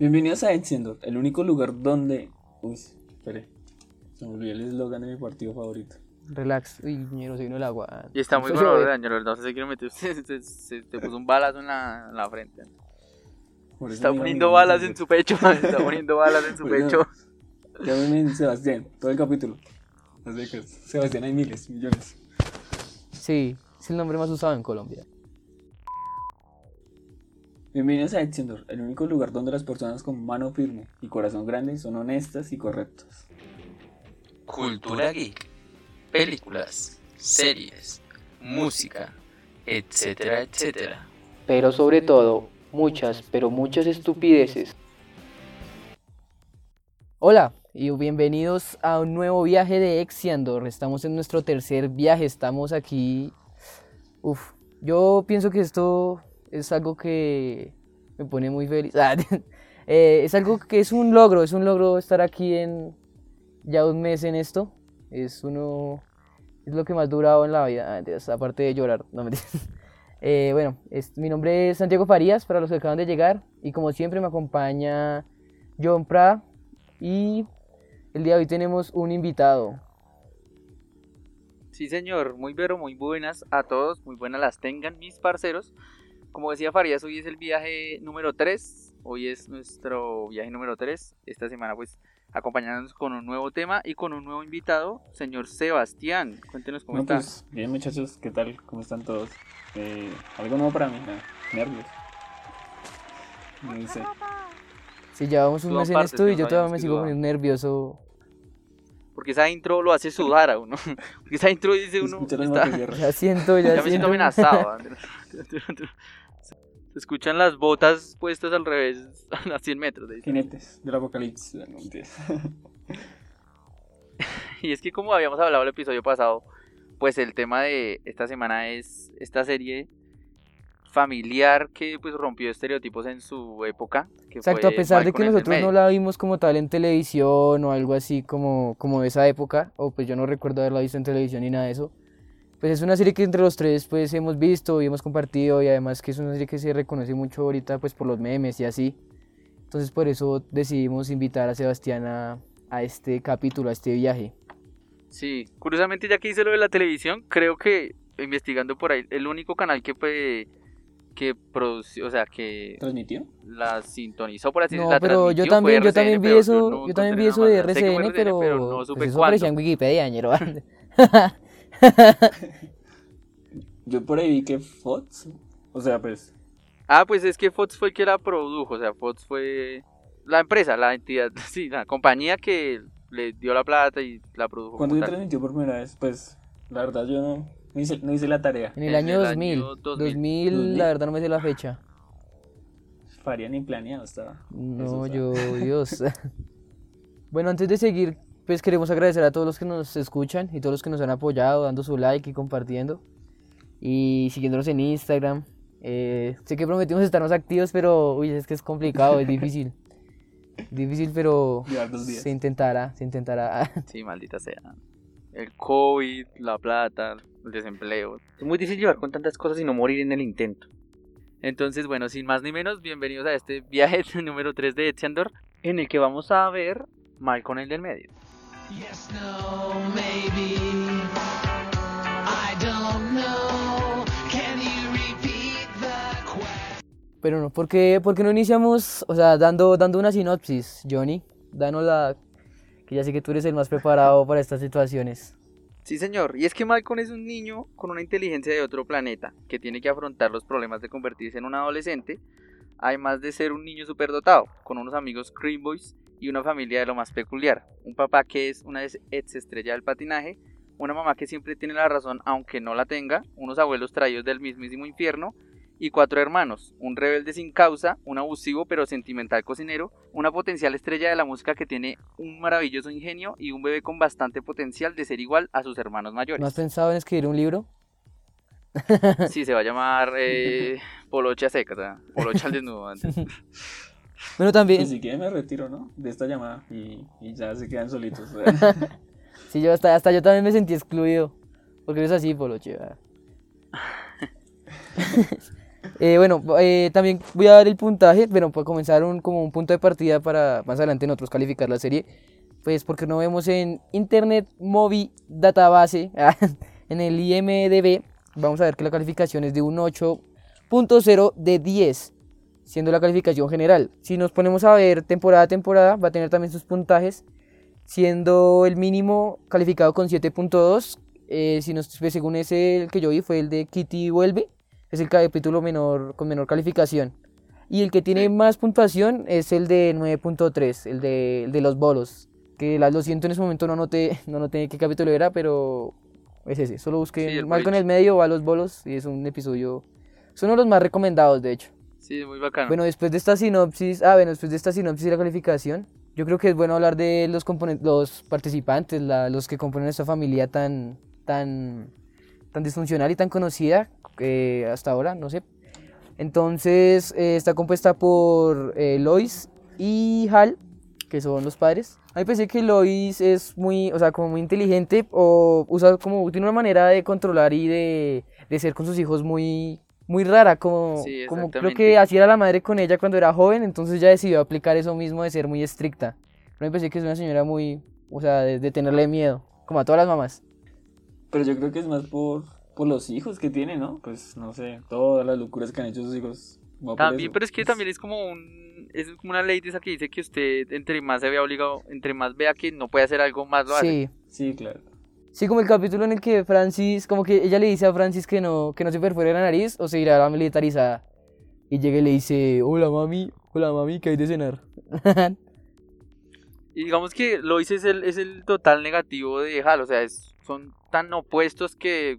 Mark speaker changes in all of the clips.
Speaker 1: Bienvenidos a Enciendo, el único lugar donde. Uy, espere. Se me olvidó el eslogan de mi partido favorito.
Speaker 2: Relax. Uy, ñero, se vino el agua.
Speaker 3: Y está muy
Speaker 2: se.
Speaker 3: ¿verdad? Yo no sé si quiero meter. Se, se, se- te puso un balazo en la, en la frente. Está poniendo balas en su pecho. Está poniendo balas en su
Speaker 1: Bueno.
Speaker 3: pecho.
Speaker 1: Llámeme Sebastián, todo el capítulo. Así que Sebastián hay miles, millones.
Speaker 2: Sí, es el nombre más usado en Colombia.
Speaker 1: Bienvenidos a Enciendo, el único lugar donde las personas con mano firme y corazón grande son honestas y correctas.
Speaker 4: Cultura geek, películas, series, música, etcétera, etcétera.
Speaker 2: Pero sobre todo, muchas, pero muchas estupideces. Hola y bienvenidos a un nuevo viaje de Exiandor. Estamos en nuestro tercer viaje, estamos aquí. Uf, yo pienso que esto es algo que me pone muy feliz. Ah, eh, es algo que es un logro, es un logro estar aquí en ya un mes en esto. Es uno, es lo que más durado en la vida, Ah, aparte de llorar. No mentiras. Eh, bueno, es- mi nombre es Santiago Farías, para los que acaban de llegar, y como siempre me acompaña John Prada, y el día de hoy tenemos un invitado.
Speaker 3: Sí, señor. Muy pero muy buenas a todos. Muy buenas las tengan mis parceros. Como decía Farías, hoy es el viaje número 3. Hoy es nuestro viaje número 3. Esta semana, pues, acompañándonos con un nuevo tema y con un nuevo invitado, señor Sebastián. Cuéntenos cómo
Speaker 1: No,
Speaker 3: está.
Speaker 1: pues, bien muchachos, ¿qué tal? ¿Cómo están todos? Eh, algo nuevo para mí, nervios. No sé.
Speaker 2: Si llevamos un mes en esto y yo todavía me sigo poniendo nervioso.
Speaker 3: Porque esa intro lo hace sudar a uno. Porque esa intro dice uno. Está-.
Speaker 2: Ya siento, ya,
Speaker 3: Ya me siento
Speaker 2: siento.
Speaker 3: amenazado. Se escuchan las botas puestas al revés a 100 metros. de distancia.
Speaker 1: Jinetes del apocalipsis.
Speaker 3: Y es que como habíamos hablado el episodio pasado, pues el tema de esta semana es esta serie familiar que pues rompió estereotipos en su época. que
Speaker 2: Exacto, a pesar de que nosotros no la vimos como tal en televisión o algo así como, como de esa época, o pues yo no recuerdo haberla visto en televisión ni nada de eso, pues es una serie que entre los tres pues hemos visto y hemos compartido y además que es una serie que se reconoce mucho ahorita pues por los memes y así. Entonces por eso decidimos invitar a Sebastián a, a este capítulo, a este viaje.
Speaker 3: Sí, curiosamente ya que hice lo de la televisión, creo que investigando por ahí, el único canal que fue que produció, o sea, que
Speaker 1: ¿Transmitió?
Speaker 3: la sintonizó por así
Speaker 2: No,
Speaker 3: decirlo, la
Speaker 2: pero yo también, yo también vi eso,
Speaker 3: no
Speaker 2: yo también vi eso de RCN, pero,
Speaker 3: pero no
Speaker 2: pues
Speaker 3: supe
Speaker 2: eso
Speaker 3: cuándo.
Speaker 2: aparecía en Wikipedia, ñero.
Speaker 1: Yo por ahí vi que Fox, o sea, pues,
Speaker 3: Ah, pues es que Fox fue el que la produjo, o sea, Fox fue la empresa, la entidad, sí, la compañía que le dio la plata y la produjo.
Speaker 1: cuando
Speaker 3: tal.
Speaker 1: transmitió por primera vez, pues, la verdad yo no, no hice, no hice la tarea.
Speaker 2: En el
Speaker 3: En
Speaker 2: año
Speaker 3: el
Speaker 2: 2000,
Speaker 3: año 2000.
Speaker 2: 2000, la verdad no me sé la fecha.
Speaker 1: Faría ni planeado estaba.
Speaker 2: No,
Speaker 1: Eso,
Speaker 2: yo, Dios. bueno, antes de seguir, pues queremos agradecer a todos los que nos escuchan y todos los que nos han apoyado, dando su like y compartiendo. Y siguiéndonos en Instagram. Eh, sé que prometimos estar más activos, pero uy, es que es complicado, es difícil. Difícil, pero se intentará, se intentará.
Speaker 3: Sí, maldita sea. El COVID, la plata, el desempleo. Es muy difícil llevar con tantas cosas y no morir en el intento. Entonces, bueno, sin más ni menos, bienvenidos a este viaje número 3 de Etziandor, en el que vamos a ver Malcolm el del medio.
Speaker 5: Yes, no, maybe. I don't know. Can you repeat the question?
Speaker 2: Pero no, ¿por qué, por qué no iniciamos, o sea, dando, dando una sinopsis, Johnny? Danos la... Que ya sé que tú eres el más preparado para estas situaciones.
Speaker 3: Sí, señor. Y es que Malcolm es un niño con una inteligencia de otro planeta que tiene que afrontar los problemas de convertirse en un adolescente, además de ser un niño superdotado, con unos amigos Cream Boys y una familia de lo más peculiar. Un papá que es una ex estrella del patinaje, una mamá que siempre tiene la razón aunque no la tenga, unos abuelos traídos del mismísimo infierno y cuatro hermanos, un rebelde sin causa, un abusivo pero sentimental cocinero, una potencial estrella de la música que tiene un maravilloso ingenio y un bebé con bastante potencial de ser igual a sus hermanos mayores.
Speaker 2: ¿No has pensado en escribir un libro?
Speaker 3: Sí, se va a llamar eh, Polocha Seca, Polocha al desnudo. antes.
Speaker 2: Bueno, también...
Speaker 1: Pues si quieren me retiro, ¿no? De esta llamada y, y ya se quedan solitos.
Speaker 2: Sí, yo hasta, hasta yo también me sentí excluido. Porque eres así, Poloche. Eh, bueno, eh, también voy a dar el puntaje, bueno, para comenzar un, como un punto de partida para más adelante nosotros calificar la serie, pues porque no vemos en Internet Movie Database, en el IMDB, vamos a ver que la calificación es de un 8.0 de 10, siendo la calificación general. Si nos ponemos a ver temporada a temporada, va a tener también sus puntajes, siendo el mínimo calificado con 7.2, eh, si nos, pues, según ese el que yo vi fue el de Kitty Vuelve, es el capítulo menor, con menor calificación. Y el que tiene más puntuación es el de 9.3, el de, el de los bolos. Que la- lo siento en ese momento no noté, no noté qué capítulo era, pero es ese. Solo busqué
Speaker 3: Sí, el
Speaker 2: Marco en
Speaker 3: Bridge.
Speaker 2: el medio, va a los bolos y es un episodio... Es uno de los más recomendados, de hecho.
Speaker 3: Sí, muy bacano.
Speaker 2: Bueno, después de esta sinopsis, ah, bueno, después de esta sinopsis y la calificación, yo creo que es bueno hablar de los componen- los participantes, la- los que componen esta familia tan, tan, tan disfuncional y tan conocida eh, hasta ahora, no sé. Entonces, eh, está compuesta por eh, Lois y Hal, que son los padres. A mí parece que Lois es muy, o sea, como muy inteligente o usa como, tiene una manera de controlar y de, de ser con sus hijos muy, muy rara, como,
Speaker 3: Sí,
Speaker 2: como creo que así era la madre con ella cuando era joven, entonces ya decidió aplicar eso mismo de ser muy estricta. Mí me parece que es una señora muy, o sea, de, de tenerle miedo, como a todas las mamás.
Speaker 1: Pero yo creo que es más por, por los hijos que tiene, ¿no? Pues no sé, todas las locuras que han hecho sus hijos.
Speaker 3: También, pero es que también es como un es como una ley de esa que dice que usted entre más se vea obligado, entre más vea que no puede hacer algo más lo hace.
Speaker 2: Sí.
Speaker 1: Sí, claro.
Speaker 2: Sí, como el capítulo en el que Francis, como que ella le dice a Francis que no, que no se perfore la nariz o se irá a la militarizada. Y llega y le dice, hola mami, hola mami, ¿qué hay de cenar?
Speaker 3: Y digamos que Lois es el, es el total negativo de Hal, o sea, son tan opuestos que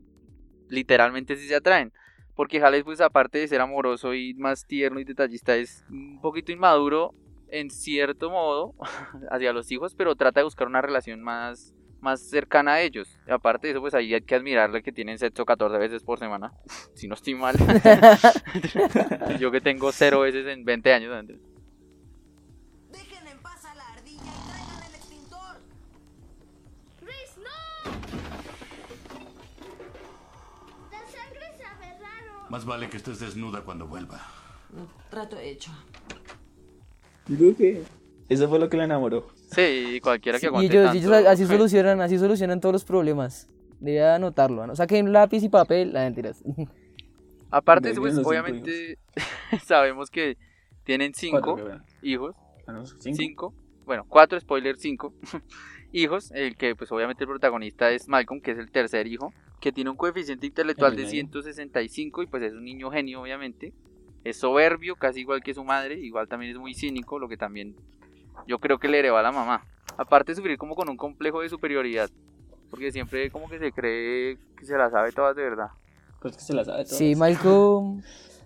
Speaker 3: literalmente sí se atraen. Porque Hal es, pues, aparte de ser amoroso y más tierno y detallista, es un poquito inmaduro en cierto modo hacia los hijos, pero trata de buscar una relación más, más cercana a ellos. Y aparte de eso, pues ahí hay que admirarle que tienen sexo 14 veces por semana, si no estoy mal. Yo que tengo cero veces en 20 años. Andrés.
Speaker 6: Dejen en paz a la ardilla y traigan el extintor.
Speaker 7: ¡Chris, no! La sangre sabe raro.
Speaker 8: Más vale que estés desnuda cuando vuelva.
Speaker 6: Trato hecho.
Speaker 1: Creo que eso fue lo que la enamoró.
Speaker 3: Sí, cualquiera que aguante
Speaker 2: ellos, y ellos
Speaker 3: tanto-
Speaker 2: así solucionan, así solucionan todos los problemas. Debería anotarlo, ¿no? Saquen lápiz y papel, la mentiras.
Speaker 3: Aparte, de
Speaker 1: De
Speaker 3: eso, pues obviamente sabemos que tienen cinco hijos,
Speaker 1: Ah, no, cinco.
Speaker 3: cinco, bueno, cuatro, spoiler, cinco hijos, el que pues obviamente el protagonista es Malcolm, que es el tercer hijo, que tiene un coeficiente intelectual
Speaker 1: El
Speaker 3: de
Speaker 1: medio.
Speaker 3: 165 y pues es un niño genio, obviamente. Es soberbio, casi igual que su madre, igual también es muy cínico, lo que también yo creo que le heredó a la mamá. Aparte de sufrir como con un complejo de superioridad, porque siempre como que se cree que se la sabe todas de verdad.
Speaker 1: Pues que se la sabe todas.
Speaker 2: Sí, Malcolm.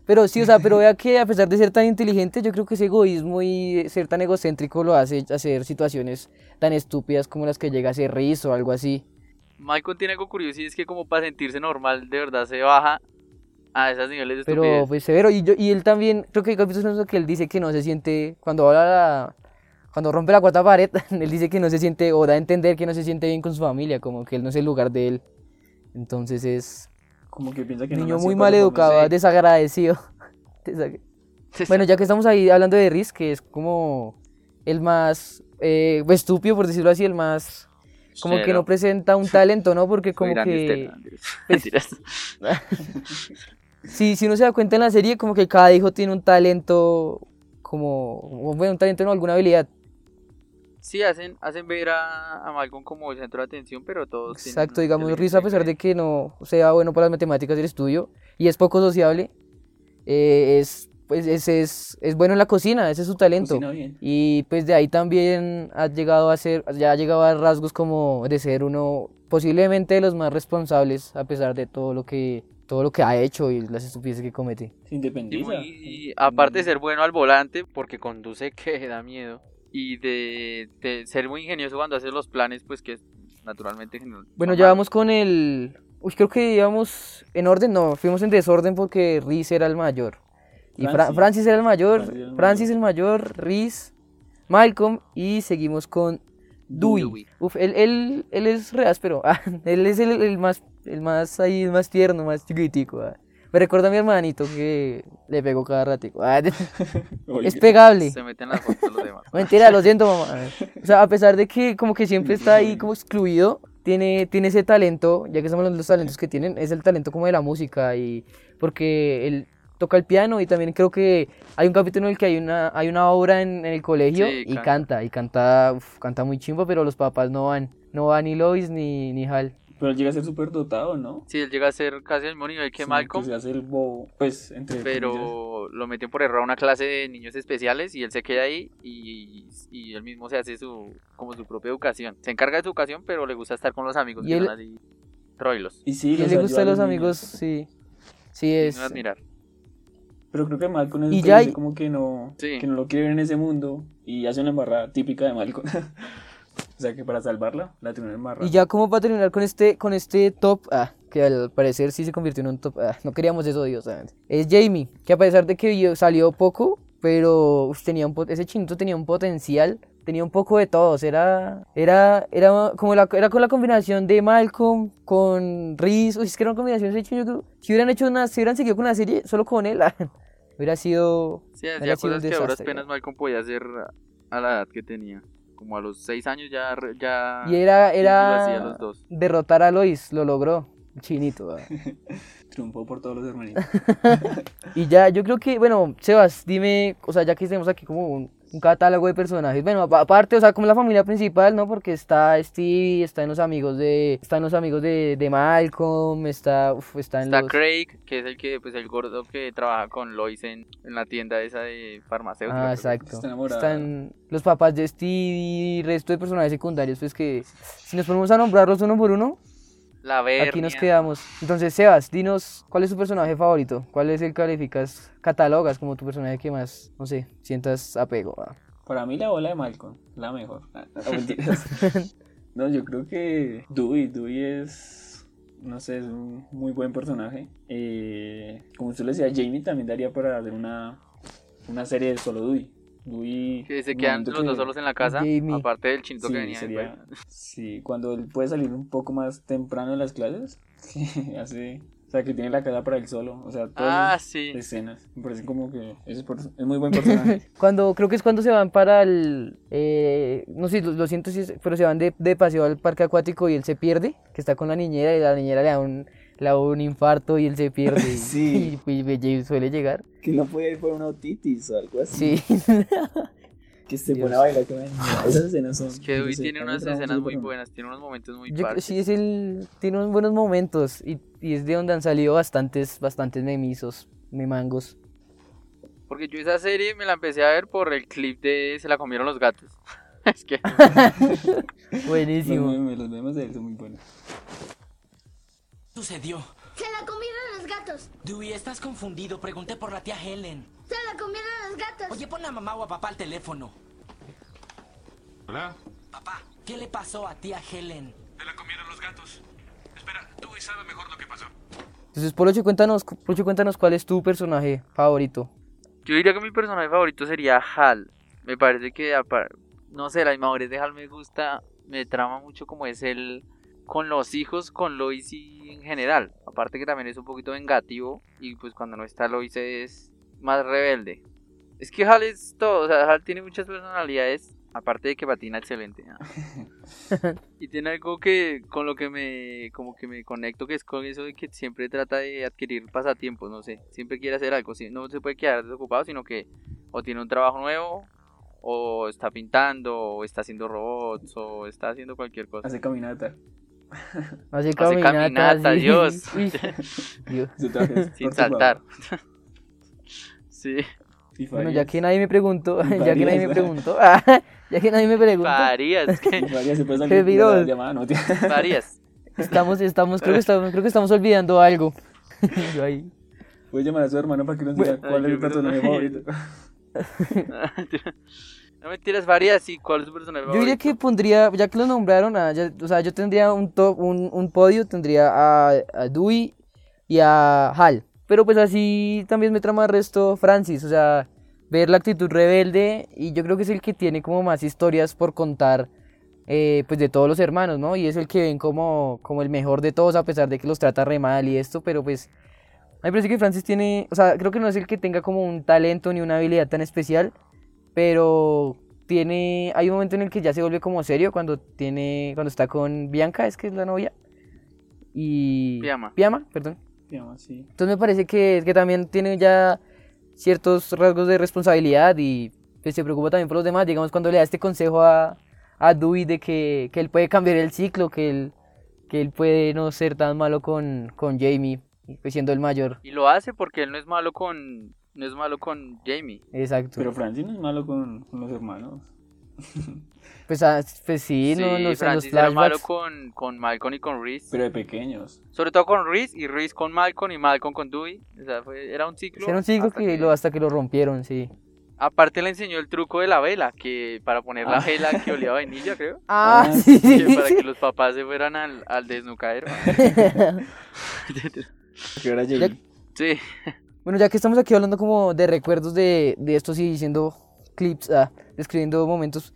Speaker 2: Pero sí, o sea, pero vea que a pesar de ser tan inteligente, yo creo que ese egoísmo y ser tan egocéntrico lo hace hacer situaciones tan estúpidas como las que llega a ser Riz o algo así.
Speaker 3: Malcolm tiene algo curioso y es que como para sentirse normal, de verdad se baja a esos niveles de
Speaker 2: Pero
Speaker 3: estupidez.
Speaker 2: pues severo. Y, yo, y él también, creo que hay capítulos en los que él dice que no se siente, cuando habla la- cuando rompe la cuarta pared, él dice que no se siente, o da a entender que no se siente bien con su familia, como que él no es el lugar de él. Entonces es
Speaker 1: Como que piensa que
Speaker 2: un
Speaker 1: no
Speaker 2: niño
Speaker 1: nació
Speaker 2: muy mal educado, desagradecido. Desag- Bueno, ya que estamos ahí hablando de Riz, que es como el más eh, estúpido, por decirlo así, el más... Como que
Speaker 3: Cero.
Speaker 2: no presenta un talento, ¿no? Porque como que...
Speaker 3: Andrés.
Speaker 2: pues, si uno se da cuenta en la serie, como que cada hijo tiene un talento, como, bueno, un talento, no, alguna habilidad.
Speaker 3: Sí, hacen, hacen ver a, a Malcolm como el centro de atención, pero todos tienen
Speaker 2: Exacto, digamos, Riz, a pesar de que no sea bueno para las matemáticas del estudio y es poco sociable, eh, es, pues, es, es, es bueno en la cocina, ese es su talento. Y pues de ahí también ha llegado a ser, ya ha llegado a rasgos como de ser uno posiblemente de los más responsables a pesar de todo lo que, todo lo que ha hecho y las estupideces que comete.
Speaker 1: Se
Speaker 3: Y
Speaker 1: independiza.
Speaker 3: muy- y aparte de ser bueno al volante, porque conduce que da miedo, y de, de ser muy ingenioso cuando hace los planes, pues que es naturalmente genial.
Speaker 2: Bueno, ya vamos con el... Uy, creo que íbamos en orden, no, fuimos en desorden porque Riz era el mayor. Y Fra-
Speaker 1: Francis.
Speaker 2: Francis era el mayor,
Speaker 1: Francis el
Speaker 2: Francis el mayor, Riz, Malcolm y seguimos con Dewey.
Speaker 3: Dewey.
Speaker 2: Uf, él, él, él es re áspero, ah, él es el, el más, el más ahí, el más tierno, más chiquitico. ah. Me recuerda a mi hermanito que le pegó cada ratico. Ah,
Speaker 1: Oye,
Speaker 2: es pegable.
Speaker 3: Se meten las fotos los demás.
Speaker 2: Mentira, lo siento, mamá. O sea, a pesar de que como que siempre está ahí como excluido, tiene, tiene ese talento, ya que estamos hablando de los talentos que tienen, es el talento como de la música y porque él toca el piano y también creo que hay un capítulo en el que hay una, hay una obra en, en el colegio
Speaker 3: Sí,
Speaker 2: y
Speaker 3: canta.
Speaker 2: canta, y canta, uf, canta muy chimbo, pero los papás no van, no van ni Lois ni, ni Hal.
Speaker 1: Pero él llega a ser súper dotado, ¿no?
Speaker 3: Sí, él llega a ser casi al mismo nivel que
Speaker 1: Sí,
Speaker 3: Malcolm,
Speaker 1: se hace el bobo, pues, entre comillas.
Speaker 3: pero lo meten por error a una clase de niños especiales y él se queda ahí y, y él mismo se hace su como su propia educación. Se encarga de su educación, pero le gusta estar con los amigos
Speaker 2: Y
Speaker 3: que
Speaker 2: él-
Speaker 3: troilos.
Speaker 1: Y sí,
Speaker 2: le gustan
Speaker 1: a
Speaker 2: los
Speaker 1: niños.
Speaker 2: amigos, sí. Sí, es.
Speaker 3: de admirar.
Speaker 1: Pero creo que Malcolm es
Speaker 2: Y
Speaker 1: el que
Speaker 2: ya hay-
Speaker 1: como que no,
Speaker 3: Sí.
Speaker 1: que no lo quiere ver en ese mundo y hace una embarrada típica de Malcolm. o sea que para salvarla, la tiene una embarrada.
Speaker 2: Y ya como para terminar con este, con este top, ah, que al parecer sí se convirtió en un top, ah, no queríamos eso, Dios, ah, es Jamie, que a pesar de que salió poco, pero uf, tenía un, ese chinito tenía un potencial, tenía un poco de todos, era, era, era como la, era con la combinación de Malcolm con Reese, uy, es que era una combinación, de hecho, yo creo- si hubieran hecho una, si hubieran seguido con la serie solo con él, ah, hubiera sido,
Speaker 3: Sí, hacía
Speaker 2: sido un
Speaker 3: cosas que a duras
Speaker 2: desastre,
Speaker 3: penas Malcolm podía hacer a la edad que tenía. Como a los 6 años ya... ya
Speaker 2: y era,
Speaker 3: sí, lo hacía a
Speaker 2: era
Speaker 3: los dos.
Speaker 2: derrotar a Lois, lo logró, chinito.
Speaker 1: Triunfó por todos los hermanitos.
Speaker 2: Y ya, yo creo que, bueno, Sebas, dime, o sea, ya que tenemos aquí como un, un catálogo de personajes, bueno, apa- aparte, o sea, como la familia principal, ¿no? Porque está Stevie, están los amigos de, están los amigos de, de Malcolm, está, uf, están
Speaker 3: Está
Speaker 2: los...
Speaker 3: Craig, que es el que, pues el gordo que trabaja con Lois en, en la tienda esa de farmacéutica.
Speaker 2: Ah, exacto.
Speaker 1: Está.
Speaker 2: Están los papás de Stevie y resto de personajes secundarios, pues que si nos ponemos a nombrarlos uno por uno,
Speaker 3: La Vernia.
Speaker 2: aquí nos quedamos. Entonces, Sebas, dinos, ¿cuál es tu personaje favorito? ¿Cuál es el que calificas, catalogas como tu personaje que más, no sé, sientas apego?
Speaker 1: Para mí la bola de Malcolm, la mejor. Ah, no, yo creo que Dewey, Dewey es, no sé, es un muy buen personaje. Eh, como usted le decía, Jamie también daría para hacer una, una serie de solo Dewey. Dewey...
Speaker 3: Que se quedan los dos
Speaker 1: que-
Speaker 3: solos en la casa,
Speaker 2: Jamie.
Speaker 3: aparte del chinto que
Speaker 1: Sí,
Speaker 3: venía
Speaker 1: sería,
Speaker 3: después.
Speaker 1: sí, cuando él puede salir un poco más temprano de las clases, que hace, o sea, que tiene la casa para él solo, o sea, todas
Speaker 3: Ah, sí.
Speaker 1: escenas, me parece como que es, es muy buen personaje.
Speaker 2: Cuando, creo que es cuando se van para el, eh, no sé, lo, lo siento si es- pero se van de, de paseo al parque acuático y él se pierde, que está con la niñera y la niñera le da un, le da un infarto y él se pierde y,
Speaker 1: Sí.
Speaker 2: y, y James suele llegar.
Speaker 1: que no podía ir por una otitis o algo
Speaker 2: Sí,
Speaker 1: que se pone a bailar niña. Esas escenas son...
Speaker 3: Es que Dewey
Speaker 1: no sé,
Speaker 3: tiene unas escenas muy buenas, tiene unos momentos muy
Speaker 2: yo sí es el, tiene unos buenos momentos y, y es de donde han salido bastantes, bastantes memizos, memangos.
Speaker 3: Porque yo esa serie me la empecé a ver por el clip de Se la comieron los gatos. es que
Speaker 1: Los
Speaker 2: Buenísimo.
Speaker 1: memes, los memes de él son muy buenos.
Speaker 9: Sucedió?
Speaker 7: Se la comieron los gatos.
Speaker 9: Dewey, estás confundido. Pregunté por la tía Helen.
Speaker 7: Se la comieron los gatos.
Speaker 9: Oye, pon a mamá o a papá al teléfono.
Speaker 8: ¿Hola?
Speaker 9: Papá, ¿qué le pasó a tía Helen?
Speaker 8: Te la comieron los gatos. Espera, tú sabe mejor lo que pasó.
Speaker 2: Entonces, Poloche, cuéntanos, Poloche, cuéntanos cuál es tu personaje favorito.
Speaker 3: yo diría que mi personaje favorito sería Hal. Me parece que, no sé, la inmadurez de Hal me gusta, me trama mucho como es él con los hijos, con Lois y en general. Aparte que también es un poquito vengativo y pues cuando no está Lois es más rebelde. Es que Hal es todo, o sea, Hal tiene muchas personalidades, aparte de que patina excelente. ¿no? y tiene algo que con lo que me como que me conecto que es con eso de que siempre trata de adquirir pasatiempos, no sé, siempre quiere hacer algo, no se puede quedar desocupado, sino que o tiene un trabajo nuevo o está pintando o está haciendo robots o está haciendo cualquier cosa.
Speaker 1: Hace caminata.
Speaker 2: Hace caminata,
Speaker 3: caminata,
Speaker 2: sí.
Speaker 3: Dios. Sin saltar. sí,
Speaker 2: Bueno, ya que nadie me preguntó, ya que nadie me preguntó, ah, ya que nadie me preguntó,
Speaker 3: Farías, que
Speaker 1: Farías se puede
Speaker 2: Qué
Speaker 1: salir de
Speaker 2: viró.
Speaker 1: la llamada, no, tía.
Speaker 3: Farías.
Speaker 2: estamos, estamos, creo que estamos, creo que estamos olvidando algo. Yo ahí.
Speaker 1: Puede llamar a su hermano para que nos diga cuál es el personaje favorito.
Speaker 3: No mentiras, Farías, sí, ¿cuál es tu personaje
Speaker 2: Yo diría que pondría, ya que lo nombraron, ya- o sea, yo tendría un top, un, un podio, tendría a, a Dewey y a Hal. Pero pues así también me trama el resto Francis, o sea, ver la actitud rebelde y yo creo que es el que tiene como más historias por contar, eh, pues de todos los hermanos, ¿no? Y es el que ven como, como el mejor de todos a pesar de que los trata re mal y esto, pero pues A mí me parece que Francis tiene, o sea, creo que no es el que tenga como un talento ni una habilidad tan especial, pero tiene, hay un momento en el que ya se vuelve como serio cuando tiene, cuando está con Bianca, es que es la novia, y...
Speaker 3: Piama.
Speaker 2: Piama, perdón.
Speaker 1: Digamos, sí.
Speaker 2: Entonces me parece que, que también tiene ya ciertos rasgos de responsabilidad y pues, se preocupa también por los demás. Digamos, cuando le da este consejo a, a Dewey de que, que él puede cambiar el ciclo, que él, que él puede no ser tan malo con, con Jamie, pues, siendo el mayor.
Speaker 3: Y lo hace porque él no es malo con. No es malo con Jamie.
Speaker 2: Exacto.
Speaker 1: Pero Francis no es malo con, con los hermanos.
Speaker 2: pues, ah, pues sí, no, en los
Speaker 3: Francis era malo con, con Malcolm y con Reese.
Speaker 1: Pero de pequeños.
Speaker 3: Sobre todo con Reese y Reese con Malcolm y Malcolm con Dewey. O sea, fue- era un ciclo.
Speaker 2: Era un ciclo
Speaker 3: hasta
Speaker 2: que, lo, hasta que lo rompieron, sí.
Speaker 3: Aparte le enseñó el truco de la vela, que para poner la
Speaker 1: Ah.
Speaker 3: vela que olía a vainilla, creo.
Speaker 2: Ah,
Speaker 1: Ah,
Speaker 2: sí, sí,
Speaker 3: Que para que los papás se fueran al, al desnucadero.
Speaker 1: Era Jamie.
Speaker 3: Sí.
Speaker 2: Bueno, ya que estamos aquí hablando como de recuerdos de, de estos y diciendo clips, ah, describiendo momentos,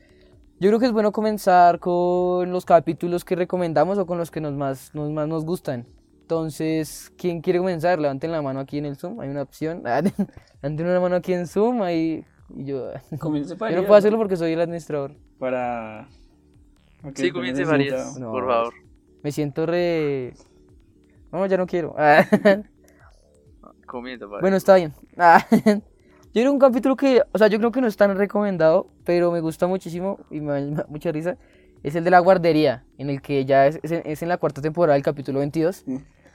Speaker 2: yo creo que es bueno comenzar con los capítulos que recomendamos o con los que nos más nos, más nos gustan. Entonces, ¿quién quiere comenzar? Levanten la mano aquí en el Zoom, hay una opción. Ah, Levanten una mano aquí en Zoom ahí, y yo,
Speaker 1: Comience para
Speaker 2: yo no puedo hacerlo porque soy el administrador.
Speaker 1: Para... Ok,
Speaker 3: Sí, comience varias,
Speaker 2: No.
Speaker 3: por favor.
Speaker 2: Me siento re... No, ya no quiero. Bueno, está bien. Ah, Yo creo un capítulo que, o sea, yo creo que no es tan recomendado, pero me gusta muchísimo y me da mucha risa. Es el de la guardería, en el que ya es, es en- es en la cuarta temporada, el capítulo 22,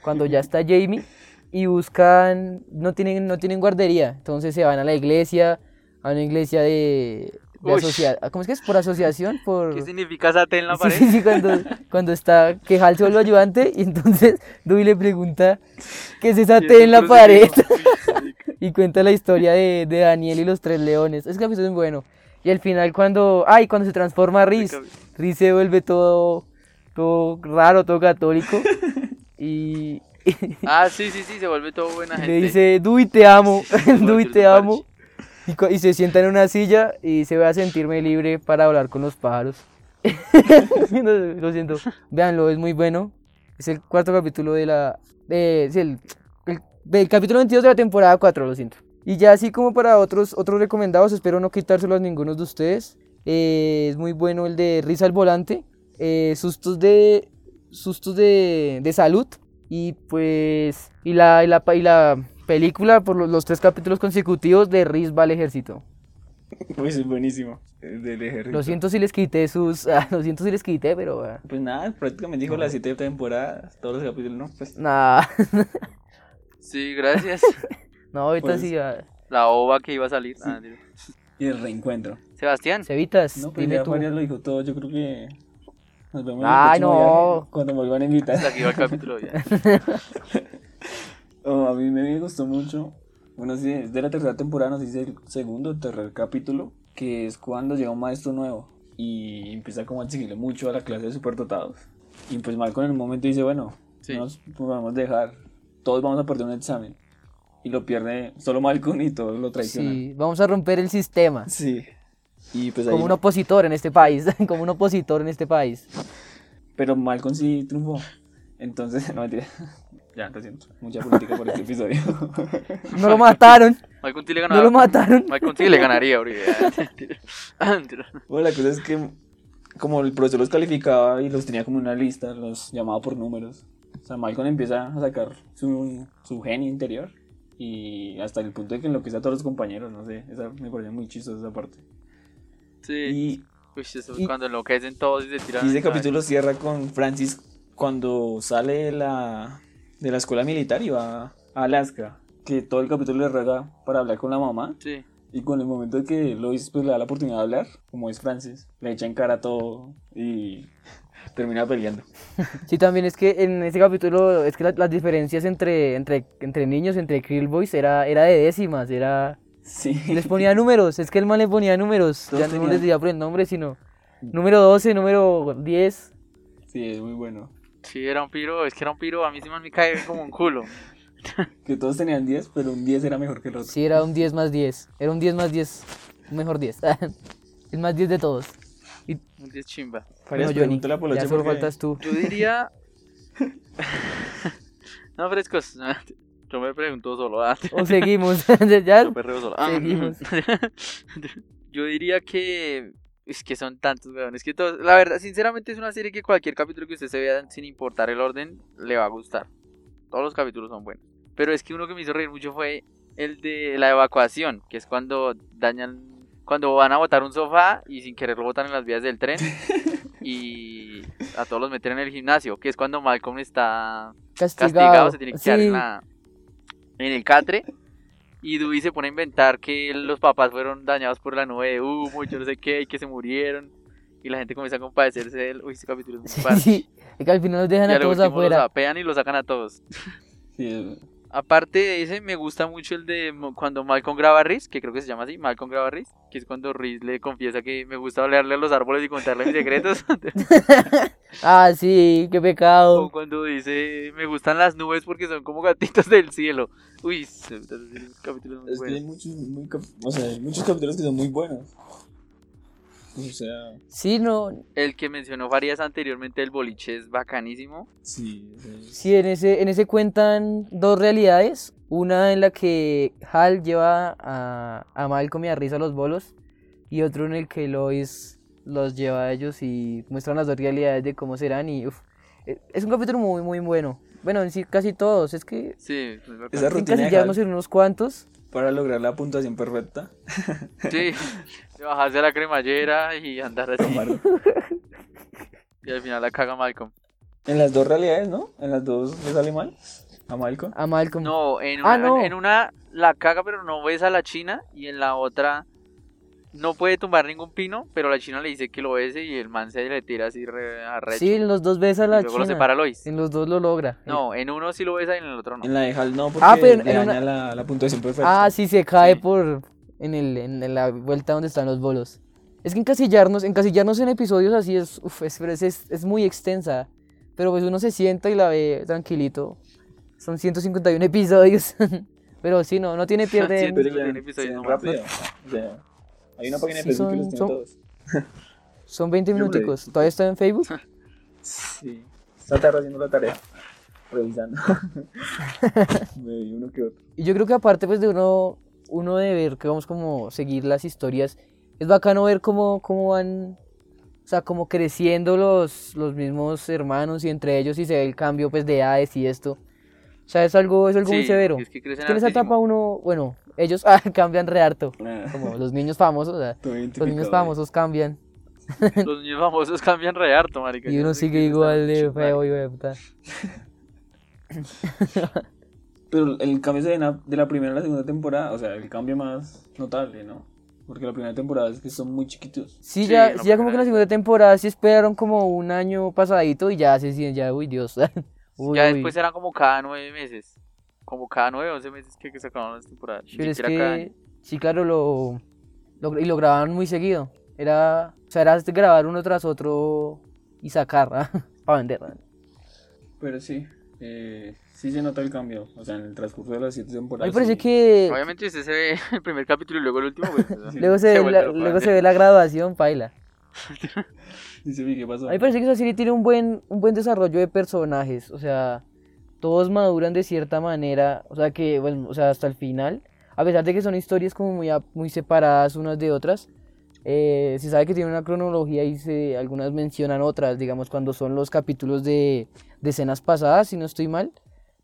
Speaker 2: cuando ya está Jamie y buscan, no tienen, no tienen guardería, entonces se van a la iglesia, a una iglesia de, de asocia- ¿cómo es que es? Por asociación, por...
Speaker 3: ¿Qué significa esa T en la
Speaker 2: Sí,
Speaker 3: pared?
Speaker 2: sí, sí, cuando, cuando está que Hal se vuelve ayudante y entonces Dewey le pregunta es T
Speaker 3: un
Speaker 2: en la pared y cuenta la historia de, de Daniel y los tres leones. Es que es muy bueno. Y al final cuando, ay, cuando se transforma Riz, Riz se vuelve todo, todo raro, todo católico y,
Speaker 3: Ah, sí, sí, sí, se vuelve todo buena gente.
Speaker 2: le dice, Dewey te amo,
Speaker 3: vuelve
Speaker 2: Dewey
Speaker 3: el
Speaker 2: te amo. Y, y se sienta en una silla y se va a sentirme libre para hablar con los pájaros. Lo siento. Véanlo, es muy bueno. Es el cuarto capítulo de la. De, sí, el, el- capítulo 22 de la temporada 4, lo siento. Y ya así como para otros, otros recomendados, espero no quitárselos a ninguno de ustedes. eh, es muy bueno el de Risa al Volante. eh, sustos de. Sustos de, de salud. Y pues. Y la, y la, y la película por los, los tres capítulos consecutivos de Riz va al ejército.
Speaker 1: Pues es buenísimo. el Del ejército.
Speaker 2: Lo siento si les quité sus. ah, lo siento si les quité, pero. ah,
Speaker 1: Pues nada, prácticamente dijo las siete temporadas, todos los capítulos, ¿no? Pues
Speaker 2: Nah.
Speaker 3: Sí, gracias.
Speaker 2: no, ahorita
Speaker 1: Pues-
Speaker 2: sí. ah,
Speaker 3: La ova que iba a salir. Ah, digo.
Speaker 1: y el reencuentro.
Speaker 3: Sebastián.
Speaker 2: Cevitas,
Speaker 1: No, pues
Speaker 2: dime
Speaker 1: ya
Speaker 2: tú.
Speaker 1: Lo dijo todo, yo creo que nos vemos en
Speaker 2: Ay,
Speaker 1: el próximo
Speaker 2: no.
Speaker 1: viaje, cuando me vuelvan a invitar.
Speaker 3: Hasta aquí va el capítulo ya.
Speaker 1: Oh, a mí me gustó mucho. Bueno, sí, es de la tercera temporada, nos dice el segundo o tercer capítulo, que es cuando llega un maestro nuevo y empieza como a exigirle mucho a la clase de superdotados. Y pues Malcolm en un momento dice, bueno,
Speaker 3: Sí.
Speaker 1: no nos podemos dejar, todos vamos a perder un examen. Y lo pierde solo Malcolm y todos lo traicionan.
Speaker 2: Sí, vamos a romper el sistema.
Speaker 1: Sí. Y pues ahí,
Speaker 2: Como un opositor en este país. Como un opositor en este país.
Speaker 1: Pero Malcolm sí triunfó. Entonces, no mentira. Ya, lo siento. Mucha política por este episodio.
Speaker 2: No lo mataron.
Speaker 3: Michael T le
Speaker 2: No
Speaker 3: ganaba.
Speaker 2: lo mataron.
Speaker 3: Michael T le ganaría ahorita. Ah.
Speaker 1: Bueno, la cosa es que como el profesor los calificaba y los tenía como en una lista, los llamaba por números. O sea, Malcolm empieza a sacar su, su genio interior y hasta el punto de que enloquece a todos los compañeros, no sé, esa me pareció muy chistosa esa parte.
Speaker 3: Sí.
Speaker 1: Y,
Speaker 3: Uy, eso es
Speaker 1: y-
Speaker 3: cuando enloquecen todos y se tiran.
Speaker 1: y ese
Speaker 3: al caballo.
Speaker 1: capítulo cierra con Francis cuando sale de la, de la escuela militar y va a Alaska, que todo el capítulo le ruega para hablar con la mamá.
Speaker 3: Sí.
Speaker 1: Y con el momento de que Lois pues, le da la oportunidad de hablar, como es Francis, le echa en cara todo y termina peleando.
Speaker 2: Sí, también es que en ese capítulo es que la- las diferencias entre, entre, entre niños, entre Krill Boys, era, era de décimas, era...
Speaker 1: Sí.
Speaker 2: Les ponía números, es que el man le ponía números,
Speaker 1: Todos
Speaker 2: ya no les decía por el nombre, sino número 12, número 10.
Speaker 1: Sí, es muy bueno.
Speaker 3: Sí, era un piro. Es que era un piro. A mí sí me cae como un culo.
Speaker 1: Que todos tenían 10, pero un 10 era mejor que el otro.
Speaker 2: Sí, era un 10 más 10, era un 10 más 10, un mejor 10, el más 10 de todos.
Speaker 3: Un 10 chimba.
Speaker 2: Bueno, Johnny,
Speaker 1: pregúntale a Poloche
Speaker 2: ya solo
Speaker 1: porque-
Speaker 2: faltas tú.
Speaker 3: Yo diría. no, frescos. Yo me pregunto solo. ah,
Speaker 2: O seguimos. ya
Speaker 3: yo solo. Ah,
Speaker 2: seguimos.
Speaker 3: Yo diría que. Es que son tantos, weón. Es que todos. La verdad, sinceramente, es una serie que cualquier capítulo que usted se vea, sin importar el orden, le va a gustar. Todos los capítulos son buenos. Pero es que uno que me hizo reír mucho fue el de la evacuación, que es cuando dañan. Cuando van a botar un sofá y sin querer lo botan en las vías del tren. y a todos los meten en el gimnasio, que es cuando Malcolm está
Speaker 2: castigado.
Speaker 3: castigado, se tiene que quedar
Speaker 2: Sí.
Speaker 3: en, la, en el catre. Y Dewey se pone a inventar que los papás fueron dañados por la nube de humo y yo no sé qué, y que se murieron. Y la gente comienza a compadecerse de él. Uy, este capítulo es muy
Speaker 2: Sí, sí. Es que al final nos dejan
Speaker 3: Y
Speaker 2: a todos
Speaker 3: último los
Speaker 2: afuera.
Speaker 3: apean y los sacan a todos.
Speaker 1: Sí, es-
Speaker 3: Aparte de ese, me gusta mucho el de mo- cuando Malcolm graba a Riz, que creo que se llama así, Malcolm graba a Riz, que es cuando Riz le confiesa que me gusta olerle a los árboles y contarle mis secretos.
Speaker 2: Ah, sí, qué
Speaker 3: o
Speaker 2: pecado.
Speaker 3: cuando dice, me gustan las nubes porque son como gatitos del cielo. Uy, capítulos muy
Speaker 1: es que hay
Speaker 3: buenos.
Speaker 1: muchos, muy o sea, hay muchos capítulos que son muy buenos. O sea,
Speaker 2: Sí, no.
Speaker 3: El que mencionó Farías anteriormente, el boliche, es bacanísimo.
Speaker 1: sí. sea,
Speaker 2: Sí, en ese, en ese cuentan dos realidades. Una en la que Hal lleva a, a Malcolm y a Riz a los bolos. Y otro en el que Lois los lleva a ellos y muestran las dos realidades de cómo serán. Y uf, e- es un capítulo muy, muy bueno. Bueno, en sí, casi todos. Es que
Speaker 3: Sí, es.
Speaker 1: Esa rutina de
Speaker 2: encasillarnos
Speaker 1: Hal
Speaker 2: en unos cuantos.
Speaker 1: para lograr la puntuación perfecta.
Speaker 3: Sí, de bajarse a la cremallera y andar así. Y al final la caga Malcolm.
Speaker 1: En las dos realidades, ¿no? En las dos le sale mal a Malcolm.
Speaker 2: A Malcolm.
Speaker 3: No, en
Speaker 2: Ah,
Speaker 3: una,
Speaker 2: no.
Speaker 3: en una la caga pero no ves a la china y en la otra no puede tumbar ningún pino, pero la china le dice que lo bese y el man se le tira así re, arrecho.
Speaker 2: sí, en los dos besa a la
Speaker 3: y luego lo
Speaker 2: china.
Speaker 3: separa Lois.
Speaker 2: En los dos lo logra.
Speaker 3: No, en uno sí lo besa y en el otro no.
Speaker 1: En la de Hal no, porque
Speaker 2: Ah, pero
Speaker 1: le
Speaker 2: en una-
Speaker 1: daña la, la puntuación perfecta.
Speaker 2: Ah, sí, se cae
Speaker 3: Sí.
Speaker 2: por en, el, en, la vuelta donde están los bolos. Es que encasillarnos, encasillarnos en episodios así es, uf, es, es, es- es muy extensa. Pero pues uno se sienta y la ve tranquilito. Son 151 episodios. pero sí, no, no tiene pierde.
Speaker 3: Siento-
Speaker 1: Pero
Speaker 3: tiene
Speaker 1: ya,
Speaker 3: episodios
Speaker 1: rápido. O sea, hay una página de
Speaker 2: Sí,
Speaker 1: Facebook que
Speaker 2: son-
Speaker 1: los tiene
Speaker 2: son-
Speaker 1: todos.
Speaker 2: Son 20
Speaker 1: Yo lo he
Speaker 2: minuticos. ¿Todavía está en Facebook?
Speaker 1: Sí. Esta tarde haciendo la tarea. Revisando. Me vi uno que otro.
Speaker 2: Y yo creo que aparte pues de uno, uno de ver que vamos como seguir las historias, es bacano ver cómo, cómo van, o sea, como creciendo los, los mismos hermanos y entre ellos y se ve el cambio pues de edades y esto. O sea, es algo, es algo muy
Speaker 3: Sí,
Speaker 2: severo.
Speaker 3: Es que crecen
Speaker 2: Es que en esa
Speaker 3: hartísimo.
Speaker 2: etapa uno, bueno, ellos ah, cambian re harto,
Speaker 1: Ah,
Speaker 2: como los niños famosos, o sea, los niños famosos cambian
Speaker 3: Los niños famosos cambian re harto, marica.
Speaker 2: y uno sigue igual de feo y puta.
Speaker 1: Pero el cambio en la- de la primera a la segunda temporada, o sea, el cambio más notable, ¿no? Porque la primera temporada es que son muy chiquitos.
Speaker 2: Sí,
Speaker 3: Sí,
Speaker 2: ya, sí, ya como que en la segunda temporada sí esperaron como un año pasadito y ya se sienten, ya, uy, Dios. Uy,
Speaker 3: Ya
Speaker 2: uy.
Speaker 3: después eran como cada nueve meses. Como cada nueve, once meses que, que sacaban las temporadas.
Speaker 2: Pero es que, sí, claro, lo, lo- y lo grababan muy seguido. Era, o sea, era grabar uno tras otro y sacar, para vender. ¿ah?
Speaker 1: Pero sí, eh, sí se nota el cambio. O sea, en el transcurso de las siete temporadas.
Speaker 2: me parece
Speaker 1: sí.
Speaker 2: que
Speaker 3: Obviamente usted se ve el primer capítulo y luego el último, pues,
Speaker 2: luego se, ve
Speaker 3: vuelve
Speaker 2: la, luego se ve la graduación, paila.
Speaker 1: Dice, "Uy, ¿qué pasó?
Speaker 2: A mí me parece que esa serie tiene un buen, un buen desarrollo de personajes, o sea, todos maduran de cierta manera, o sea que, bueno, o sea, hasta el final, a pesar de que son historias como muy, muy separadas unas de otras, eh, se sabe que tiene una cronología y se, algunas mencionan otras, digamos, cuando son los capítulos de, de escenas pasadas, si no estoy mal,